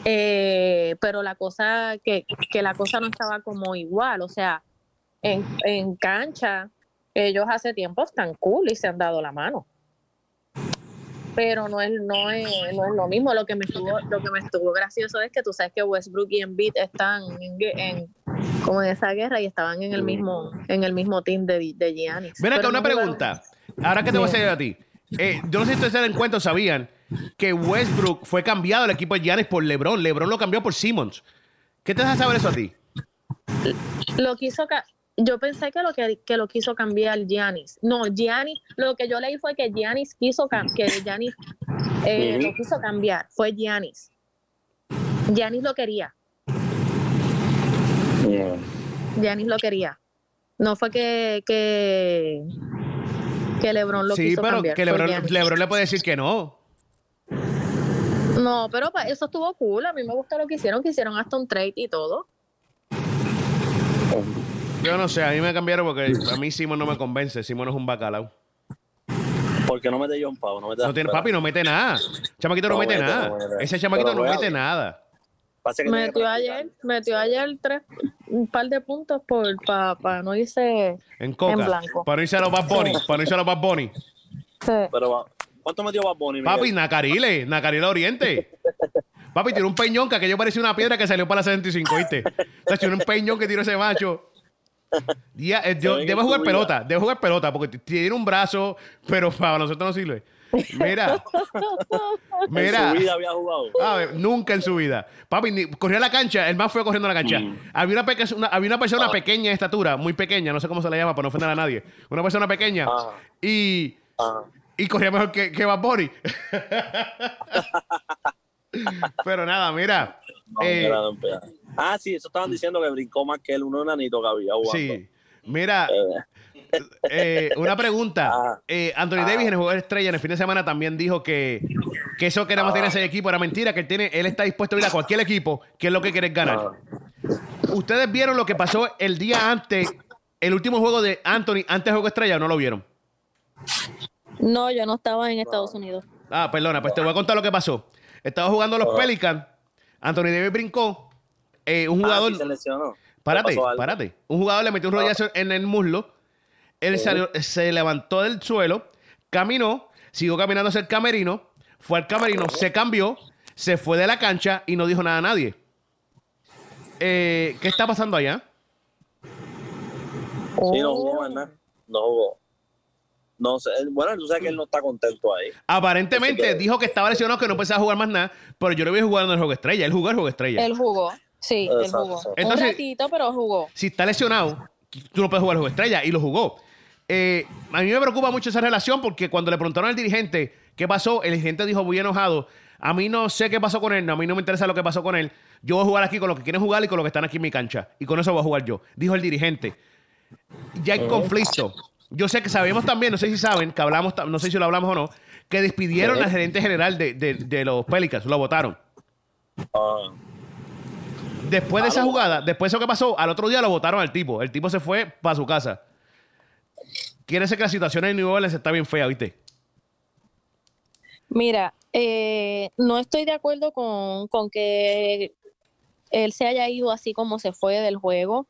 Eh, pero la cosa, que, que la cosa no estaba como igual, o sea, en, en cancha, ellos hace tiempo están cool y se han dado la mano. Pero no es, no es, no es lo mismo. Lo que me estuvo, lo que me estuvo gracioso es que tú sabes que Westbrook y Embiid están en, en- como en esa guerra y estaban en el mismo, en el mismo team de, de Giannis. Ven acá Pero una no jugaron- pregunta. Ahora que te voy a hacer a ti. Eh, yo no sé si ustedes se dan cuenta sabían que Westbrook fue cambiado al equipo de Giannis por LeBron. LeBron lo cambió por Simmons. ¿Qué te deja saber eso a ti? lo quiso yo pensé que lo que, que lo quiso cambiar Giannis. No, Giannis, lo que yo leí fue que Giannis quiso que Giannis eh, lo quiso cambiar, fue Giannis. Giannis lo quería, Giannis lo quería. No fue que que, que LeBron lo sí, quiso pero cambiar. que fue LeBron, Giannis. LeBron le puede decir que no. No, pero pa- eso estuvo cool. A mí me gusta lo que hicieron, que hicieron hasta un trade y todo. Yo no sé, a mí me cambiaron porque a mí Simon no me convence. Simon es un bacalao. Porque no mete John Pau, no mete No tiene, papi, no mete nada. Chamaquito no, No mete mete, nada. no mete. Ese chamaquito Pero no mete nada. Que Metió ayer, metió ayer tres, un par de puntos por para no irse. En coca. En blanco. Para no irse a los Bad Bunny. Para no irse a los Bad Bunny. Sí. Pero, va- ¿cuánto metió Bad Bunny, Miguel? Papi, Nacarile. Nacarile Oriente. Papi, tiene un peñón que aquello parecía una piedra que salió para la 75, ¿viste? O sea, tiene un peñón que tiró ese macho. Día- eh, yo- en jugar pelota, debe jugar pelota, porque tiene un brazo, pero para nosotros no sirve. Mira, mira. En su vida había jugado. A ver, nunca en su vida. Papi, ni, corría a la cancha, el más fue corriendo a la cancha. Mm. Había, una había una persona Ah. pequeña de estatura, muy pequeña, no sé cómo se le llama para no ofender a nadie. Una persona pequeña. Ah. Y, y corría mejor que, que Bad Bunny. Pero nada, mira. No, eh, un. Ah, sí, eso estaban diciendo que brincó más que el uno enanito que había jugando. sí. Mira, Eh, eh, una pregunta. Ah. Eh, Anthony Davis en el juego de estrella en el fin de semana también dijo que, que eso que nada más tiene ese equipo era mentira, que él, tiene, él está dispuesto a ir a cualquier equipo, que es lo que quiere ganar. ah. ¿Ustedes vieron lo que pasó el día antes, el último juego de Anthony antes del juego de estrella o no lo vieron? No, yo no estaba en Estados Unidos. Ah, perdona, pues te voy a contar lo que pasó. Estaba jugando los Ah. Pelicans, Anthony Davis brincó, eh, un Ah, jugador... sí se lesionó. Párate, párate. Un jugador le metió un Ah. rollazo en el muslo. Él salió- se levantó del suelo, caminó, siguió caminando hacia el camerino, fue al camerino, se cambió, se fue de la cancha y no dijo nada a nadie. Eh, ¿Qué está pasando allá? Sí, no jugó nada. No jugó. No sé. él- Bueno, tú sabes que él no está contento ahí. Aparentemente que- dijo que estaba lesionado, que no pensaba jugar más nada, pero yo lo vi jugando en el juego estrella. Él jugó el juego estrella. Él jugó. Sí, él Exacto, jugó. exacto. Entonces- un ratito, pero jugó. si está lesionado, tú no puedes jugar el juego estrella y lo jugó. Eh, a mí me preocupa mucho esa relación porque cuando le preguntaron al dirigente qué pasó, el dirigente dijo muy enojado. A mí no sé qué pasó con él, no, a mí no me interesa lo que pasó con él. Yo voy a jugar aquí con los que quieren jugar y con los que están aquí en mi cancha. Y con eso voy a jugar yo, dijo el dirigente. Ya hay conflicto. Yo sé que sabemos también, no sé si saben, que hablamos, no sé si lo hablamos o no, que despidieron al gerente general de, de- de los Pelicans, lo votaron. Ah, Después de esa jugada, después de eso que pasó, al otro día lo votaron al tipo. El tipo se fue para su casa. Quiere decir que la situación en New Orleans está bien fea, ¿viste? Mira, eh, no estoy de acuerdo con, con que él se haya ido así como se fue del juego.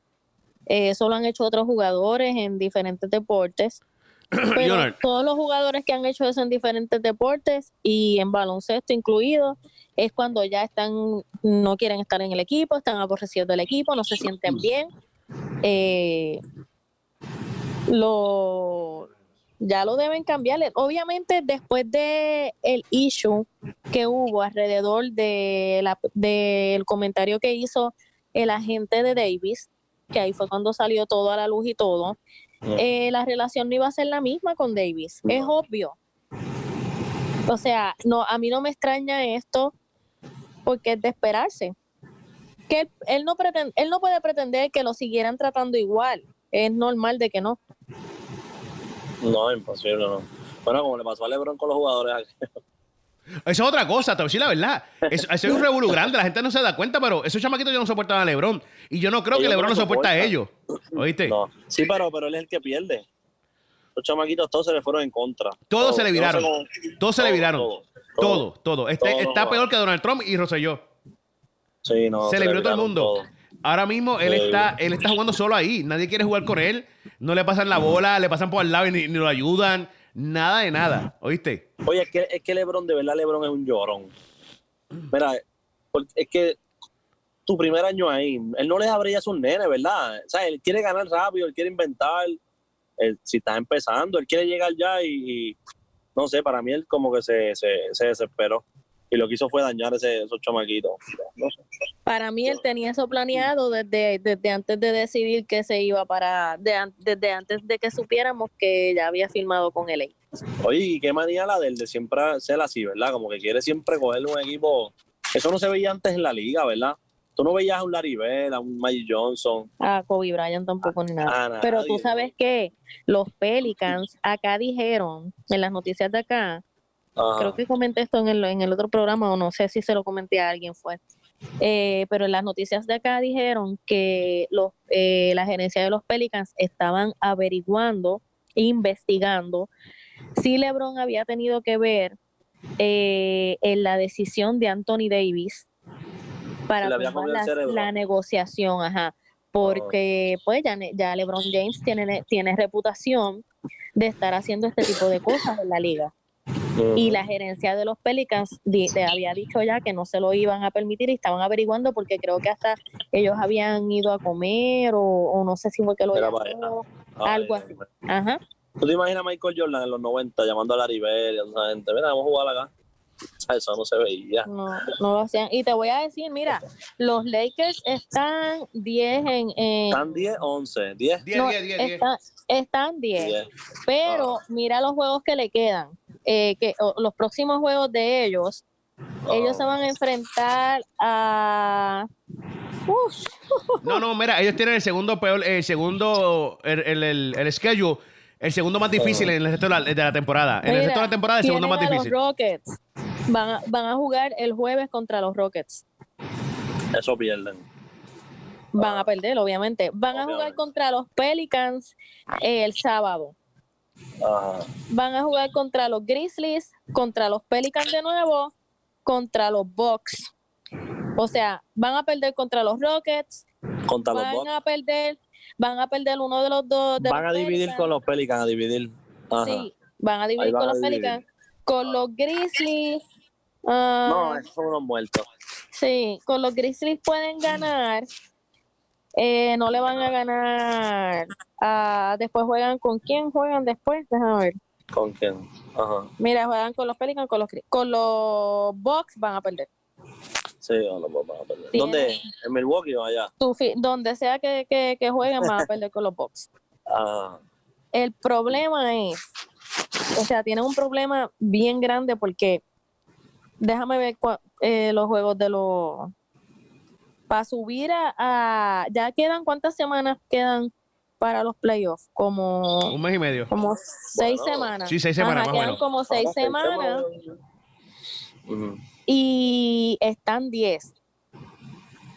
Eh, eso lo han hecho otros jugadores en diferentes deportes. Pero Leonard. todos los jugadores que han hecho eso en diferentes deportes y en baloncesto incluido, es cuando ya están, no quieren estar en el equipo, están aborrecidos del equipo, no se sienten bien. Eh, lo ya lo deben cambiar. Obviamente, después de el issue que hubo alrededor de la, del comentario que hizo el agente de Davis, que ahí fue cuando salió todo a la luz y todo, eh, la relación no iba a ser la misma con Davis. Es obvio. O sea, no, a mí no me extraña esto porque es de esperarse. Que él, él no pretende, él no puede pretender que lo siguieran tratando igual. Es normal de que no. no, imposible, no. Bueno, como le pasó a LeBron con los jugadores. Eso es otra cosa, te voy a decir la verdad. Eso, eso es un revolú grande, la gente no se da cuenta, pero esos chamaquitos ya no soportan a LeBron. Y yo no creo que LeBron no soporta a ellos. ¿Oíste? No. Sí, pero, pero él es el que pierde. Los chamaquitos todos se le fueron en contra. Todos se le viraron. Todos se le viraron. todo, Todo, todo. Este- está peor que Donald Trump y Rosselló. Sí, no, se le viró todo el mundo. Ahora mismo él Sí. está, él está jugando solo ahí. Nadie quiere jugar con él. No le pasan la bola, le pasan por al lado y ni, ni lo ayudan. Nada de nada. ¿Oíste? Oye, es que, es que LeBron, de verdad, LeBron es un llorón. Mira, es que tu primer año ahí, él no les abría a sus nenes, ¿verdad? O sea, él quiere ganar rápido, él quiere inventar. Él, si estás empezando, él quiere llegar ya y, y no sé, para mí él como que se, se, se desesperó. Y lo que hizo fue dañar ese, esos chamaquitos. No sé. Para mí él tenía eso planeado desde, desde antes de decidir que se iba para, de desde antes de que supiéramos que ya había firmado con él. Oye, y qué manía la del de siempre ser así, ¿verdad? Como que quiere siempre coger un equipo. Eso no se veía antes en la liga, ¿verdad? Tú no veías a un Larry Bell, a un Magic Johnson. A Kobe Bryant tampoco ni nada. Pero tú sabes que los Pelicans acá dijeron, en las noticias de acá, Ajá. creo que comenté esto en el, en el otro programa o no sé si se lo comenté a alguien fue. Eh, pero en las noticias de acá dijeron que los, eh, la gerencia de los Pelicans estaban averiguando, investigando sí LeBron había tenido que ver eh, en la decisión de Anthony Davis para la, la negociación, ajá, porque pues ya, ya LeBron James tiene, tiene reputación de estar haciendo este tipo de cosas en la liga. Y la gerencia de los Pelicans di- le había dicho ya que no se lo iban a permitir y estaban averiguando porque creo que hasta ellos habían ido a comer o, o no sé si fue que lo. Ay, algo mío. Ajá. ¿Tú te imaginas a Michael Jordan en los 90 llamando a Larry Bird y a esa gente? Mira, vamos a jugar acá. Eso no se veía. No, no lo hacían. Y te voy a decir, mira, los Lakers están 10 en... en- Están 10, 11, 10. 10, no, 10, 10, 10. están, están 10. 10. Pero Ah. mira los juegos que le quedan. Eh, que o- Los próximos juegos de ellos, ellos se van a enfrentar a... Uf, No, no, mira, ellos tienen el segundo peor, el segundo, el, el, el, el schedule, el segundo más difícil en el resto de la, de la temporada. En el resto de la temporada, el segundo más difícil. Los Rockets van a, van a jugar el jueves contra los Rockets. Eso pierden. Van a perder, obviamente. Van a jugar contra los Pelicans el sábado. Ajá. Van a jugar contra los Grizzlies, contra los Pelicans de nuevo, contra los Bucks. O sea, van a perder contra los Rockets, Contra los van Bucks. a perder, van a perder uno de los dos. de Van los a dividir Pelicans. con los Pelicans, a dividir. Ajá. Sí, van a dividir Ahí con los dividir. Pelicans. Con los Grizzlies. ah, No, esos son unos muertos. Sí, con los Grizzlies pueden ganar. Eh, no le van a ganar. ah, después juegan con quién juegan después. Déjame ver. ¿Con quién? Ajá. Mira, juegan con los Pelicans, con los con los Bucks van a perder. Sí, no, no, vamos a perder. ¿Dónde? ¿En Milwaukee o allá? Tu donde sea que, que, que jueguen van a perder con los Bucks. Ajá. El problema es, o sea, tienen un problema bien grande porque déjame ver eh, los juegos de los para subir a, a- ya quedan cuántas semanas quedan para los playoffs como Un mes y medio. como seis Bueno, semanas. Sí, seis semanas, Ajá, más o quedan menos. como seis Vamos, seis semanas. y están 10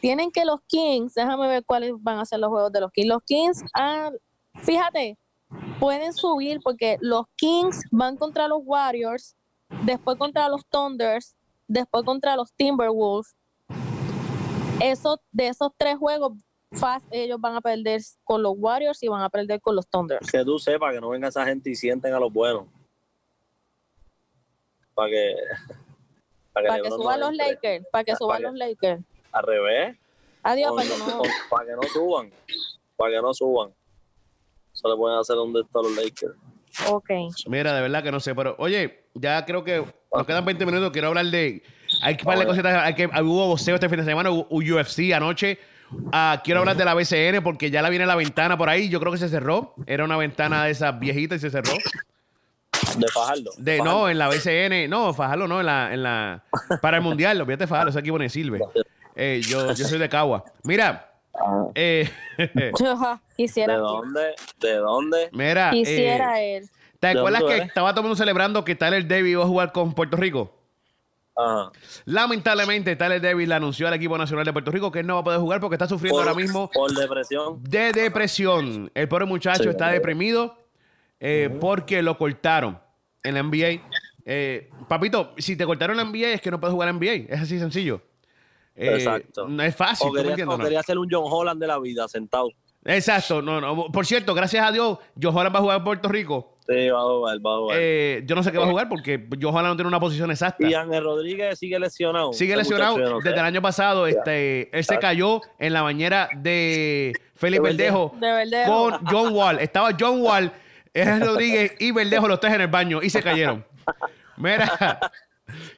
tienen que los Kings déjame ver cuáles van a ser los juegos de los Kings. Los Kings ah, fíjate pueden subir porque los Kings van contra los Warriors después contra los Thunders después contra los Timberwolves eso de esos tres juegos fast ellos van a perder con los Warriors y van a perder con los Thunders Que tú sepas que no venga esa gente y sienten a los buenos. Para que. Para que LeBron suban no los. Lakers para que Para suban que- los Lakers Al revés. adiós para que no con- para que no suban. Para que no suban. Eso le pueden hacer donde están los Lakers. ok Mira, de verdad que no sé, pero oye, ya creo que nos quedan 20 minutos. Quiero hablar de. Hay que de cositas. Hay que, hubo boxeo este fin de semana, hubo UFC anoche. Ah, quiero hablar de la BCN porque ya la viene la ventana por ahí. Yo creo que se cerró. Era una ventana de esas viejitas y se cerró. De Fajardo. De, no, en la BCN. No, Fajardo no, en la, en la. Para el mundial, olvídate Fajardo, ese equipo no sirve. Eh, yo, yo soy de Cagua. Mira, Ah, eh, Ajá, ¿De quisiera dónde? ¿De dónde? mira. eh, quisiera él ¿Te ¿De acuerdas dónde que estaba todo el mundo celebrando que Tyler Davis iba a jugar con Puerto Rico? Ajá. Lamentablemente, Tyler Davis le anunció al equipo nacional de Puerto Rico que él no va a poder jugar porque está sufriendo Por, ahora mismo por depresión. de depresión. El pobre muchacho Sí, está deprimido eh, porque lo cortaron en la NBA. Eh, papito, si te cortaron la NBA es que no puedes jugar en NBA. Es así sencillo. Eh, Exacto. No es fácil, O ¿tú me quería, o ser un John Holland de la vida, sentado. Exacto. No, no. Por cierto, gracias a Dios, Joe Holland va a jugar en Puerto Rico. Sí, va a jugar, va a jugar. Eh, yo no sé qué va a jugar porque Joe Holland no tiene una posición exacta. y Ángel Rodríguez sigue lesionado. Sigue lesionado muchacho, yo no sé. desde el año pasado. Este, él se cayó en la bañera de Felipe De Verdejo con John Wall. Estaba John Wall, Ángel Rodríguez y Verdejo los tres en el baño y se cayeron. Mira,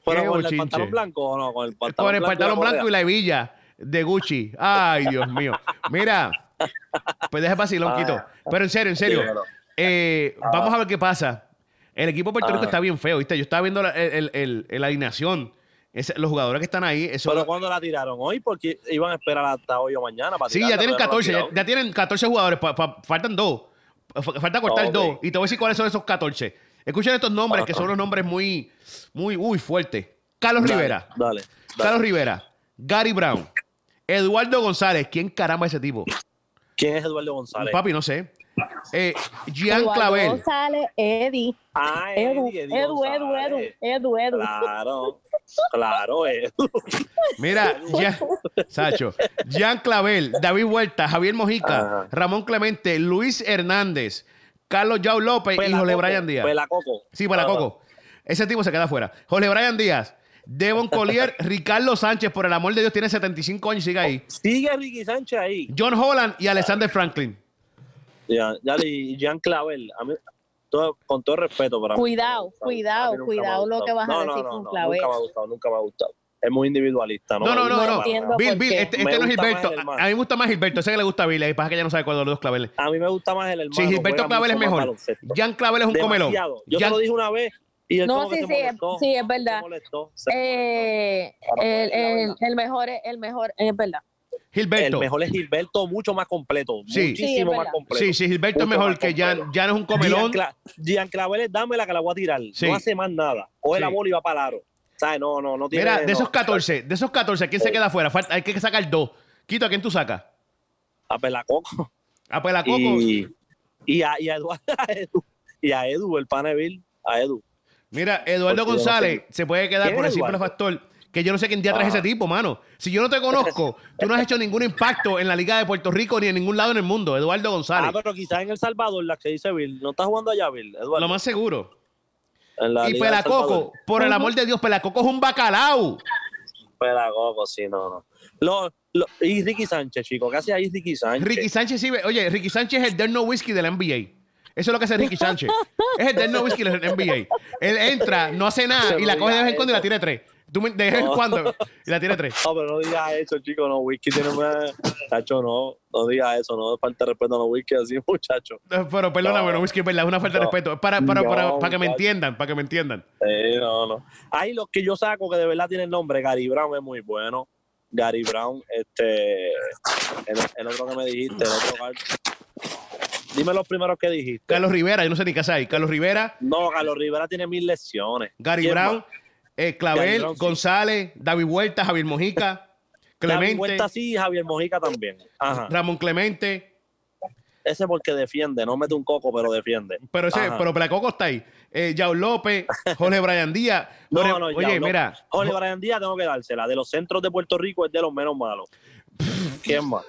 Pero con el pantalón blanco o no, con el pantalón Con el pantalón y la blanco y la hebilla de Gucci. Ay, Dios mío. Mira, pues deja vacilón, Ah. Quito. Pero en serio, en serio. Sí, pero- eh, Vamos a ver qué pasa. El equipo de Puerto Rico Ah. está bien feo, ¿viste? Yo estaba viendo la, el, el- el- la alineación. Los jugadores que están ahí, eso Pero cuando la tiraron hoy, porque iban a esperar hasta hoy o mañana para Sí, tirarla, ya tienen pero no la 14, ya, tienen 14 jugadores, pa- pa- faltan dos. Fa- Falta cortar dos. Y te voy a decir cuáles son esos 14. Escuchen estos nombres, que son unos nombres muy, muy, muy fuertes. Carlos Dale, Rivera, Dale. dale. Carlos Rivera, Gary Brown, Eduardo González, ¿quién caramba es ese tipo? ¿Quién es Eduardo González? Papi, no sé. Eh, Gian Eduardo Clavel. González, Eddie. Ah, Edu, Eddie, Edu, Eddie Edu, Edu, González. Edu, Edu. Claro, claro, Edu. Mira, Gian, Sacho, Gian Clavel, David Huerta, Javier Mojica, Ajá. Ramón Clemente, Luis Hernández, Carlos Yao López y Pelacoco, Brian Díaz. Pelacoco. Sí, para Coco. Ese tipo se queda fuera. Jorge Brian Díaz, Devon Collier, Ricardo Sánchez, por el amor de Dios, tiene 75 años y sigue ahí. Sigue Ricky Sánchez ahí. John Holland y Alexander Franklin. Ya, ya, y Jean Clavel. A mí, todo- con todo respeto para mí. Cuidado, mí cuidado, cuidado lo que vas a decir no, con no, Clavel. Nunca me ha gustado, nunca me ha gustado. Es muy individualista. No, no, no, No Bill, Bill, este, este no es Gilberto. A mí me gusta más Gilberto. Sé que le gusta a Bill. y pasa que ya no sabe cuál de los dos claveles. A mí me gusta más el hermano. Sí, Gilberto Clavel es mejor. Jan Clavel es un comelón. Yo Jan- te lo dije una vez y No, que sí, sí, es- molestó. sí, es verdad. Molestó. Eh, el, el, el mejor, es- el mejor, es verdad. Gilberto. El mejor es Gilberto, mucho más completo. Sí. Muchísimo más completo. Sí, sí, Gilberto es Mucho mejor que Jan. Jan es un comelón. Gian, Gian Clavel es dame la que la voy a tirar. Sí. No hace más nada. Coge la bola y va para aro. ¿Sabes? No, no, no tiene. Mira, de no. esos 14, de esos 14, ¿quién se queda afuera? Falta- hay que sacar dos. Quito, ¿a quién tú sacas? A Pelacoco. A Pelacoco. Y, y, a, y a Eduardo. a Edu. Y a Edu, el Bill. A Edu. Mira, Eduardo Porque yo no González se puede quedar ¿Quién por el simple factor que yo no sé quién día trae Ajá. ese tipo, mano. Si yo no te conozco, tú no has hecho ningún impacto en la Liga de Puerto Rico ni en ningún lado en el mundo. Eduardo González. Ah, pero quizás en El Salvador, la que dice Bill. No está jugando allá, Bill. Eduardo. Lo más seguro. La Y de Pelacoco, por el amor de Dios, Pelacoco es un bacalao. Pelacoco, sí, no, no. Lo, lo- y Ricky Sánchez, chico. ¿Qué hace ahí Ricky Sánchez? Ricky Sánchez sí, oye, Ricky Sánchez es el Derno Whisky del NBA. Eso es lo que hace Ricky Sánchez. es el Derno Whisky del NBA. Él entra, no hace nada y la coge de vez en cuando y la tira tres. Tú me- de vez en No. cuando y la tira tres. No, pero no digas eso, chico. No, Whisky tiene una. Chacho, no. No digas eso. No falta de respeto a los Whisky así, muchacho. Eh, Pero perdóname, No. no, Whisky, es verdad, es una falta de No. respeto. Es para, para, para, No, para que me entiendan, para que me entiendan. Sí, no, no. Hay los que yo saco que de verdad tienen nombre. Gary Brown es muy bueno. Gary Brown, este. El, el otro que me dijiste, el otro. Dime los primeros que dijiste. Carlos Rivera, yo no sé ni qué ahí. Carlos Rivera, No, Carlos Rivera tiene mil lesiones. Gary ¿Quién Brown, más? Eh, Clavel, sí. González, David Huerta, Javier Mojica, David Clemente, Huerta sí Javier Mojica también. Ajá. Ramón Clemente. Ese porque defiende, no mete un coco, pero defiende. Pero ese, Ajá. pero Pelacoco está ahí. Eh, Yao López, Jorge Brian Díaz. No, Jorge- no, oye, mira. Jorge Brian Díaz tengo que dársela. De los centros de Puerto Rico es de los menos malos. ¿Quién más?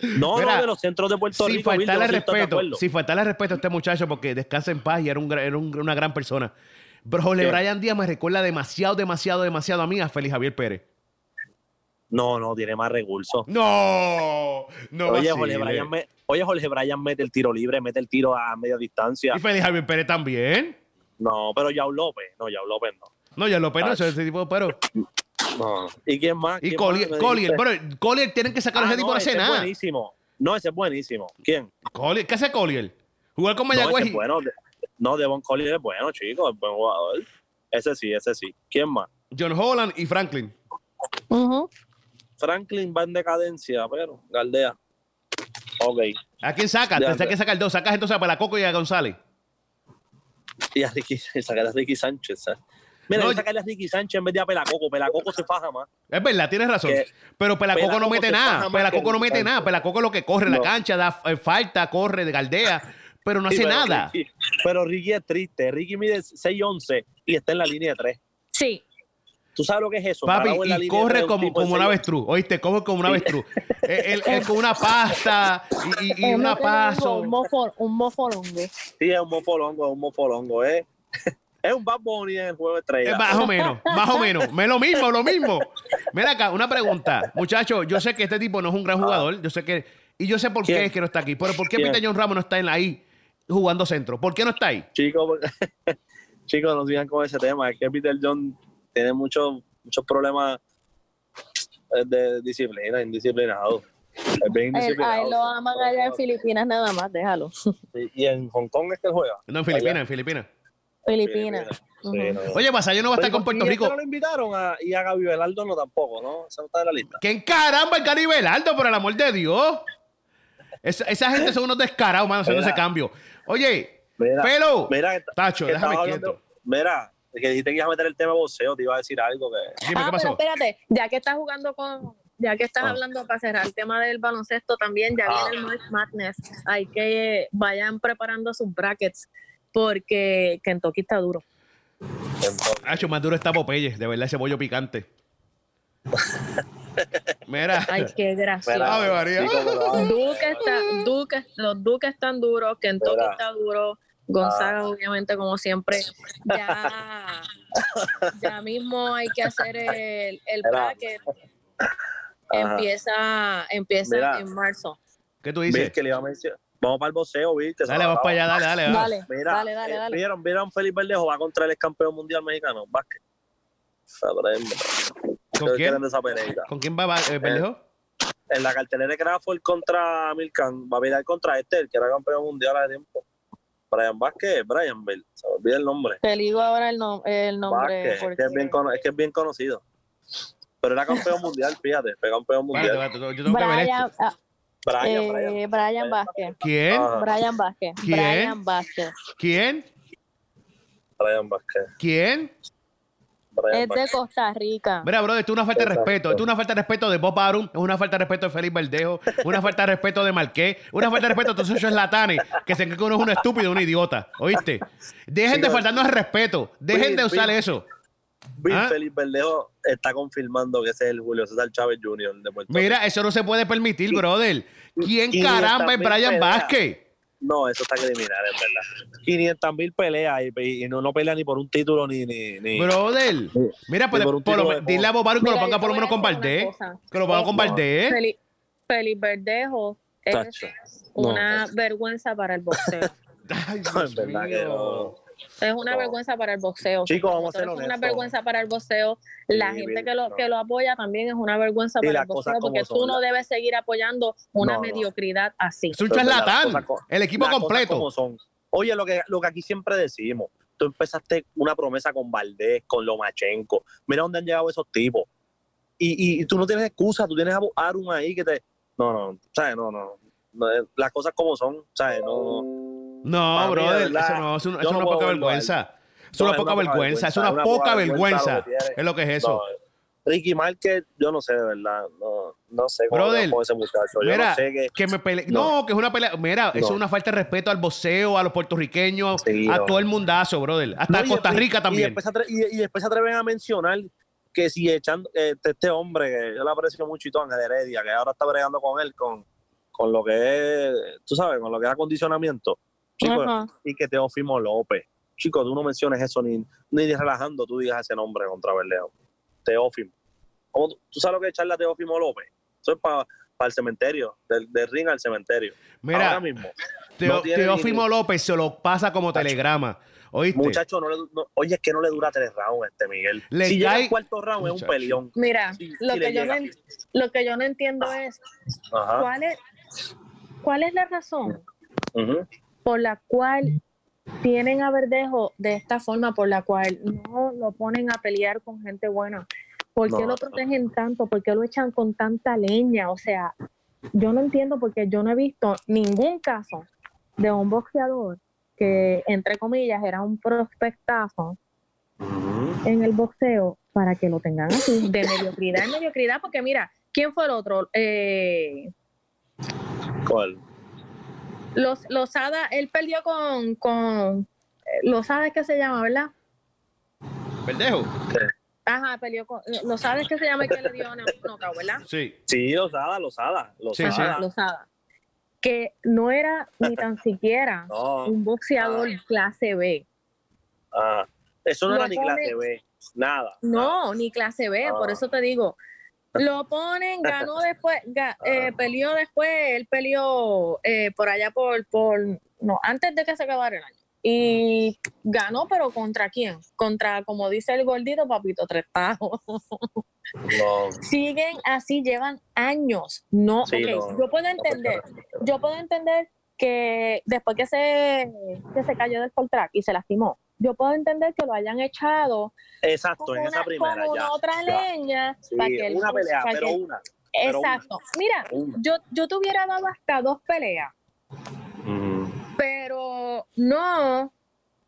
No, Mira, no, de los centros de Puerto Rico. Faltarle no respeto, sin faltarle respeto a este muchacho porque descansa en paz y era, un, era un- una gran persona. Pero Jorge ¿Qué? Brian Díaz me recuerda demasiado, demasiado, demasiado a mí, a Félix Javier Pérez. No, no, tiene más recursos. No, no Oye. Jorge Bryan me- Oye, Jorge Bryan mete el tiro libre, mete el tiro a media distancia. Y Félix Javier Pérez también. No, pero Yao López. No, Yao López no. No, ya López no, ese tipo, pero. No. ¿Y quién más? Y ¿Quién Collier, Collier, pero Collier tienen que sacar a Ah, ese tipo no, no es nada. buenísimo. No, ese es buenísimo. ¿Quién? Collier, ¿Qué hace Collier? Jugar con No, Mayagüez. es bueno. No, Devon Collier es bueno, chico. Es buen jugador. Ese sí, ese sí. ¿Quién más? John Holland y Franklin. Ujú. Franklin va en decadencia, pero Galdea. Ok. ¿A quién sacas? Tienes que sacar dos. Sacas entonces a Pelacoco y a González. Y a Ricky, sacar a Ricky Sánchez. ¿sabes? Mira, No, yo sacarle a Ricky Sánchez en vez de a Pelacoco. Pelacoco se faja más. Es verdad, tienes razón. Que Pero Pelacoco, no Pelacoco mete se nada. Pelacoco no mete nada. Pelacoco lo que corre en la No. cancha, da eh, falta, corre, de galdea, pero no Sí, hace pero nada. Ricky- pero Ricky es triste. Ricky mide 6'11 y está en la línea de 3. Sí. ¿Tú sabes lo que es eso? Papi, la corre como, como un 6'11. avestruz. Oíste, corre como un avestruz. él, él- con una pasta y, y- y Es una paso. Un, mofo, un mofolongue. Sí, es un mofolongo, es un mofolongo, ¿eh? es un Bad Bunny en el juego de Eh, estrellas. Más o menos, más o menos. Me lo mismo, lo mismo. Mira acá, una pregunta. Muchachos, yo sé que este tipo no es un gran jugador. Yo sé que. Y yo sé por qué es que no está aquí. Pero ¿por qué ¿Quién? Peter John Ramos no está en la ahí jugando centro? ¿Por qué no está ahí? Chicos, chicos, no sigan con ese tema. Es que Peter John tiene muchos muchos problemas eh, de disciplina, indisciplinado. Es bien A él, indisciplinado. a él lo aman allá en Filipinas nada más, déjalo. Y en Hong Kong es que él juega. No, en Filipinas, en Filipinas. Filipinas. Sí, Ujú. no. Oye, Vasallo no va a estar con Puerto ¿y Rico. este no lo invitaron a, y a Gaby Velardo no tampoco, ¿no? Eso no está en la lista. ¿Quién caramba el Caribe Belardo, por el amor de Dios? Esa, esa gente son unos descarados, mano, haciendo ese cambio. Oye, Mira, Pelo. mira, Tacho, que déjame quieto. Mira, que dijiste que ibas a meter el tema boxeo, te iba a decir algo que... Dime, ah, ¿qué pasó? pero espérate, ya que estás jugando con, ya que estás Ah. hablando para cerrar el tema del baloncesto también, ya Ah. viene el March Madness. Hay que vayan preparando sus brackets porque Kentucky está duro. Entonces, Hacho, más duro está Popeye, de verdad, ese bollo picante. Mira. Ay, qué gracioso. Mira, María. Duque está, Duque, los Duques están duros, Kentucky Mira. está duro, Gonzaga Ah. obviamente como siempre. Ya, ya mismo hay que hacer el, el bracket. Empieza, empieza Mira. en marzo. ¿Qué tú dices? que le iba a mencionar. Vamos para el boxeo, se Dale, vamos para allá, dale, dale. dale. Dale, Mira, dale, dale, eh, dale. ¿vieron, ¿vieron Felipe Verdejo va contra el ex campeón mundial mexicano? Básquet. Sabremos. ¿Con ¿Qué quién? esa? ¿Con quién va va- eh, Verdejo? En la cartelera de Crawford contra Milkan, va a pelear contra este, el que era campeón mundial hace tiempo. Brian Vázquez, Brian Bell, se me olvida el nombre. Te digo ahora el, nom- el nombre. Vázquez, es que es, bien cono- es que es bien conocido. Pero era campeón mundial, fíjate, fue campeón mundial. espérate, yo tengo que ver esto. Brian, ah, Brian, eh, Brian. Brian Vázquez. ¿Quién? Brian Vázquez. ¿Quién? Brian Vázquez. ¿Quién? Brian Vázquez. ¿Quién? Es de. Costa Rica. Mira, bro, esto es una falta de respeto. Esto es una falta de respeto de Bob Arum, es una falta de respeto de Félix Verdejo, una falta de respeto de Marqués, una falta de respeto de todos esos latanes que se creen que uno es un estúpido, un idiota. ¿Oíste? Dejen de faltarnos el respeto. Dejen de usar Bill. eso. Bill ¿Ah? Felipe Verdejo está confirmando que ese es el Julio César Chávez Jr. de Puerto Rico. Mira, eso no se puede permitir, brother. ¿Quién 500 caramba es Brian. Vázquez? No, eso está criminal, en verdad. 500 mil peleas y, y no, no pelea ni por un título ni. ni, ni Brother. Mira, pues, por por lo dile a Bob Arum que lo ponga por lo menos con Valdés. Que lo ponga con No. Valdés. Feli- Felipe Verdejo es Tacho. una No. vergüenza para el boxeo. Ay, No, Dios en verdad que no. Es una No. vergüenza para el boxeo. Chicos, vamos a ser Es una honestos. vergüenza para el boxeo. La Sí, gente que lo, no. que lo apoya también es una vergüenza para el boxeo porque tú son, no debes seguir apoyando una No, no. mediocridad así. Es un charlatán. El equipo completo. como son. Oye, lo que, lo que aquí siempre decimos, tú empezaste una promesa con Valdés, con Lomachenko. Mira dónde han llegado esos tipos. Y, y, y tú no tienes excusa, tú tienes a Arum ahí que te. No, no, ¿sabes? No, no. no, las cosas como son, ¿sabes? No, no. Mí, brother, verdad, eso no, es, un- una poca vergüenza. Es No, una es poca una vergüenza, es una una poca vergüenza lo. Es lo que es eso. no. Ricky Márquez, yo no sé de verdad. No, no sé cómo Brother, ese muchacho. Yo Mira, no sé que. que me pele... no. Que es una pelea. Mira, eso es una falta de respeto al boxeo, a los puertorriqueños, Sí, a todo el mundazo, brother. Hasta y Costa después- Rica Y también. después, se atre- y- y después se atreven a mencionar que si echando eh, este hombre, que yo le aprecio mucho y todo, Ángel Heredia, que ahora está bregando con él, con, con lo que es, tú sabes, con lo que es acondicionamiento. Chicos, Ajá. y que Teófimo López. Chicos, tú no menciones eso ni, ni relajando, tú digas ese nombre contra Berleo. Teófimo. ¿Cómo tú, tú sabes lo que es echarle a Teófimo López? Eso es para el cementerio, del, del ring al cementerio. Mira, Ahora mismo. Teo- no Teófimo ni- López se lo pasa como telegrama. ¿Oíste? Muchacho, no le, du- no- oye, es que no le dura tres rounds a este Miguel. Le si llega al cuarto round es un peleón. Mira, lo, que yo no, lo que yo no entiendo es Ajá. cuál es cuál es la razón ujú. Por la cual tienen a Verdejo de esta forma, por la cual no lo ponen a pelear con gente buena. ¿Por qué No, lo protegen tanto? ¿Por qué lo echan con tanta leña? O sea, yo no entiendo porque yo no he visto ningún caso de un boxeador que, entre comillas, era un prospectazo en el boxeo para que lo tengan así, de mediocridad en mediocridad, porque mira, ¿quién fue el otro? Eh, ¿Cuál? Los Lozada, él perdió con, con eh, Lozada es que se llama, ¿verdad? ¿Verdejo? Ajá, peleó con Lozada es que se llama el que le dio knockout, ¿verdad? Sí. Sí, Lozada, Lozada. Sí, Lozada. sí. Lozada. Que no era ni tan siquiera No, un boxeador clase B. ah, eso no Lo era ni clase B. Nada. No, ni clase B, por Ah. eso te digo. Lo ponen, ganó después, ga- eh, peleó después, él peleó eh, por allá por, por, no, antes de que se acabara el año. Y ganó, pero ¿contra quién? Contra, como dice el gordito, papito tres tajos. No. Siguen así, llevan años. No, Sí, ok, no. yo puedo entender, yo puedo entender que después que se, que se cayó del track y se lastimó, yo puedo entender que lo hayan echado Exacto, con en una, esa primera con una ya. otra ya. leña. Sí, para que el- una pelea, para pero que- una. pero una. Exacto. Mira, Una. yo, yo te hubiera dado hasta dos peleas, Ujú. pero no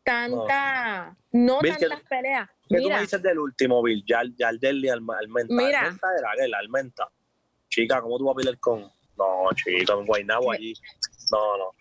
tanta, no, Bill, ¿qué- tantas peleas. ¿Qué tú Mira, me dices del último, Bill? Ya, ya el Deli Almenta. Mira. Almenta era aquel, Almenta. chica, ¿cómo tú vas a pelear con? No, chica, en Guaynabo allí. No, no.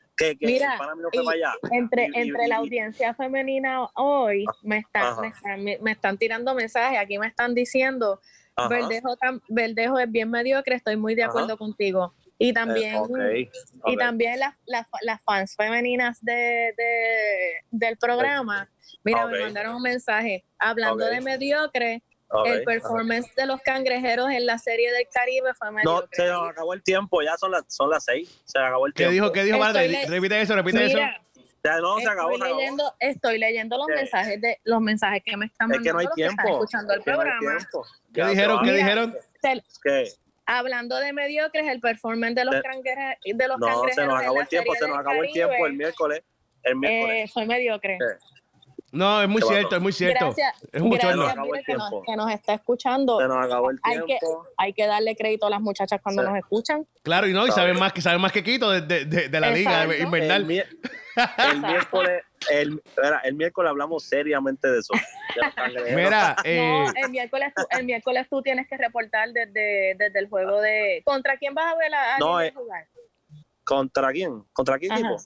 Mira, ¿El pana mío fue y- para allá? Entre, Y- y- entre la audiencia femenina hoy me están, me están, me- me están tirando mensajes, aquí me están diciendo. Verdejo, tam- Verdejo es bien mediocre, estoy muy de Ajá. acuerdo contigo. Y también, Eh, ok, y también las, las, las fans femeninas de, de- del programa, mira, me mandaron un mensaje hablando de mediocre, Ok, el performance de los cangrejeros en la serie del Caribe fue No, mediocre. se nos acabó el tiempo, ya son las, son las seis. Se acabó el ¿Qué tiempo. dijo? ¿Qué dijo? Estoy le- repite eso, repite eso. Mira, Ya, no, se acabó, se estoy, acabó. leyendo, estoy leyendo los ¿Qué? mensajes de los mensajes que me están Es mandando que no hay tiempo. escuchando el Es no programa. ¿Qué se dijeron? ¿Qué dijeron? ¿Qué? hablando de mediocres, el performance de los, De- de los No, cangrejeros se nos acabó el tiempo, se nos acabó el tiempo el Caribe, miércoles. El miércoles. eh, fue mediocre. No, es muy cierto, es muy cierto. Gracias, Es un gracias que, nos, tiempo. que nos está escuchando. Se nos acabó el Hay que, hay que darle crédito a las muchachas cuando Sí. nos escuchan. Claro, y no, y Sabe. saben más que saben más que Quito de, de, de, de la liga Exacto. Invernal. el miércoles, el, miércoles hablamos seriamente de eso. de. Mira, eh, No, el miércoles, tú, el miércoles tú tienes que reportar desde, desde el juego de... ¿Contra quién vas a ver a, a No, eh, jugar? ¿Contra quién? ¿Contra qué equipo?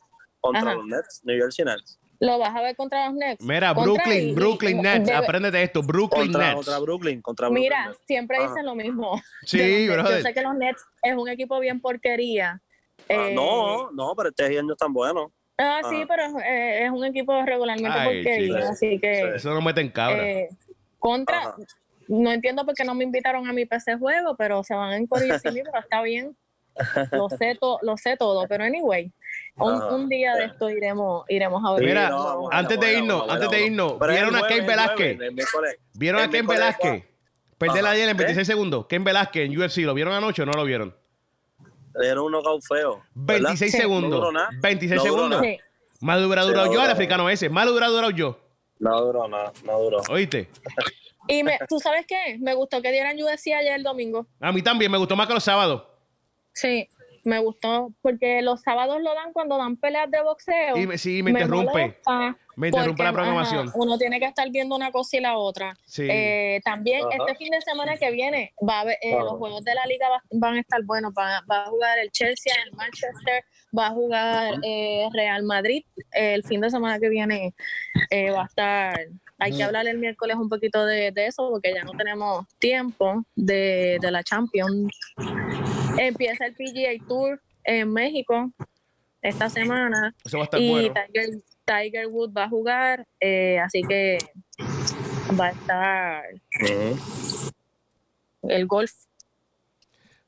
Contra Ajá. los Nets, New Jersey Nets. Lo vas a ver contra los Nets. mira, Contra Brooklyn, y- Brooklyn y- Nets, debe- apréndete esto, Brooklyn Contra, Nets. contra Brooklyn, contra Brooklyn Mira, Nets. siempre Ajá. dicen lo mismo. Sí, de brother. Yo sé que los Nets es un equipo bien porquería. Ah, Eh, no, no, pero este año es tan bueno. Ah, sí, Ah. pero eh, es un equipo regularmente Ay, porquería. Así que, Sí. Eso no meten cabra. eh, contra, Ajá. no entiendo por qué no me invitaron a mi PC juego, pero se van a mí, pero está bien. Lo sé, to- lo sé todo, pero anyway, un, día de esto iremos, iremos a ver. Mira, no, antes de irnos, bueno, antes de irnos, ¿vieron a Ken Velázquez? ¿Vieron a Ken Velázquez? Perder Ajá. ayer en ¿Qué? 26 segundos. Ken Velázquez en UFC, ¿lo vieron anoche o no lo vieron? Era un knockout feo. ¿verdad? 26 Sí. segundos. No duró nada. 26 No duró segundos. Sí. Más dura durado yo, el duró. africano ese. Más dura durado yo. No duró nada, no duró. ¿Oíste? Y me, tú sabes qué, me gustó que dieran UFC ayer el domingo. A mí también me gustó más que los sábados. Sí, me gustó, porque los sábados lo dan cuando dan peleas de boxeo. Y me, sí, me interrumpe. molesta Me interrumpe porque, la programación. ajá, uno tiene que estar viendo una cosa y la otra. Sí. Eh, también Ajá. este fin de semana que viene va a haber, eh, los juegos de la liga va- van a estar buenos. Va, va a jugar el Chelsea, el Manchester, va a jugar eh, Real Madrid. el fin de semana que viene eh, va a estar. Hay que hablar el miércoles un poquito de, de eso porque ya no tenemos tiempo de, de la Champions. Empieza el PGA Tour en México esta semana Eso va a estar y bueno. Tiger, Tiger Woods va a jugar, eh, así que va a estar el golf.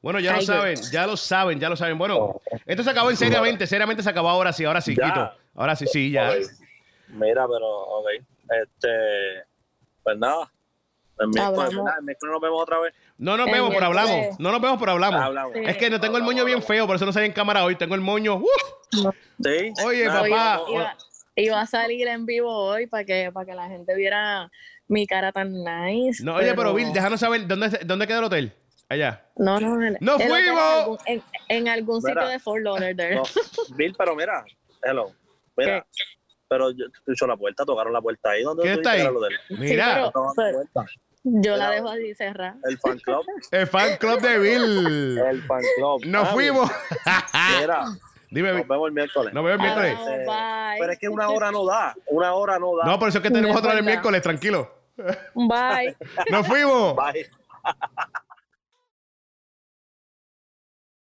Bueno, ya lo saben, ya lo saben, ya lo saben. Bueno, esto se acabó en seriamente, seriamente se acabó ahora sí, ahora sí, Ya. Quito. Ahora sí, sí, ya. Mira, pero, ok. Este, pues nada. El miércoles. El miércoles nos vemos otra vez. No nos vemos, pero hablamos. No nos vemos, pero hablamos. Hablamos. Sí. Es que no tengo el moño bien feo, por eso no salí en cámara hoy. Tengo el moño. ¡uf! Sí. Oye, papá. Iba, iba a salir en vivo hoy para que, para que la gente viera mi cara tan nice. No, oye, pero Bill, déjanos saber dónde, dónde queda el hotel. Allá. No, no, el- ¡Nos el hotel en fuimos! algún- En, en algún Mira. sitio de Fort Lauderdale. No, Bill, pero mira, hello. Mira, pero yo escucho la puerta, tocaron la puerta ahí. ¿Dónde ¿Quién tú está ahí? Sí, Mira, pero- pero yo la dejo así cerrada. El fan club. el fan club de Bill. El fan club. Nos Ah, fuimos. Mira, Dime, nos vemos el miércoles. Nos vemos el miércoles. Este, bye. Pero es que una hora no da. Una hora no da. No, por eso es que tenemos No otro el miércoles, tranquilo. Bye. Nos fuimos. Bye.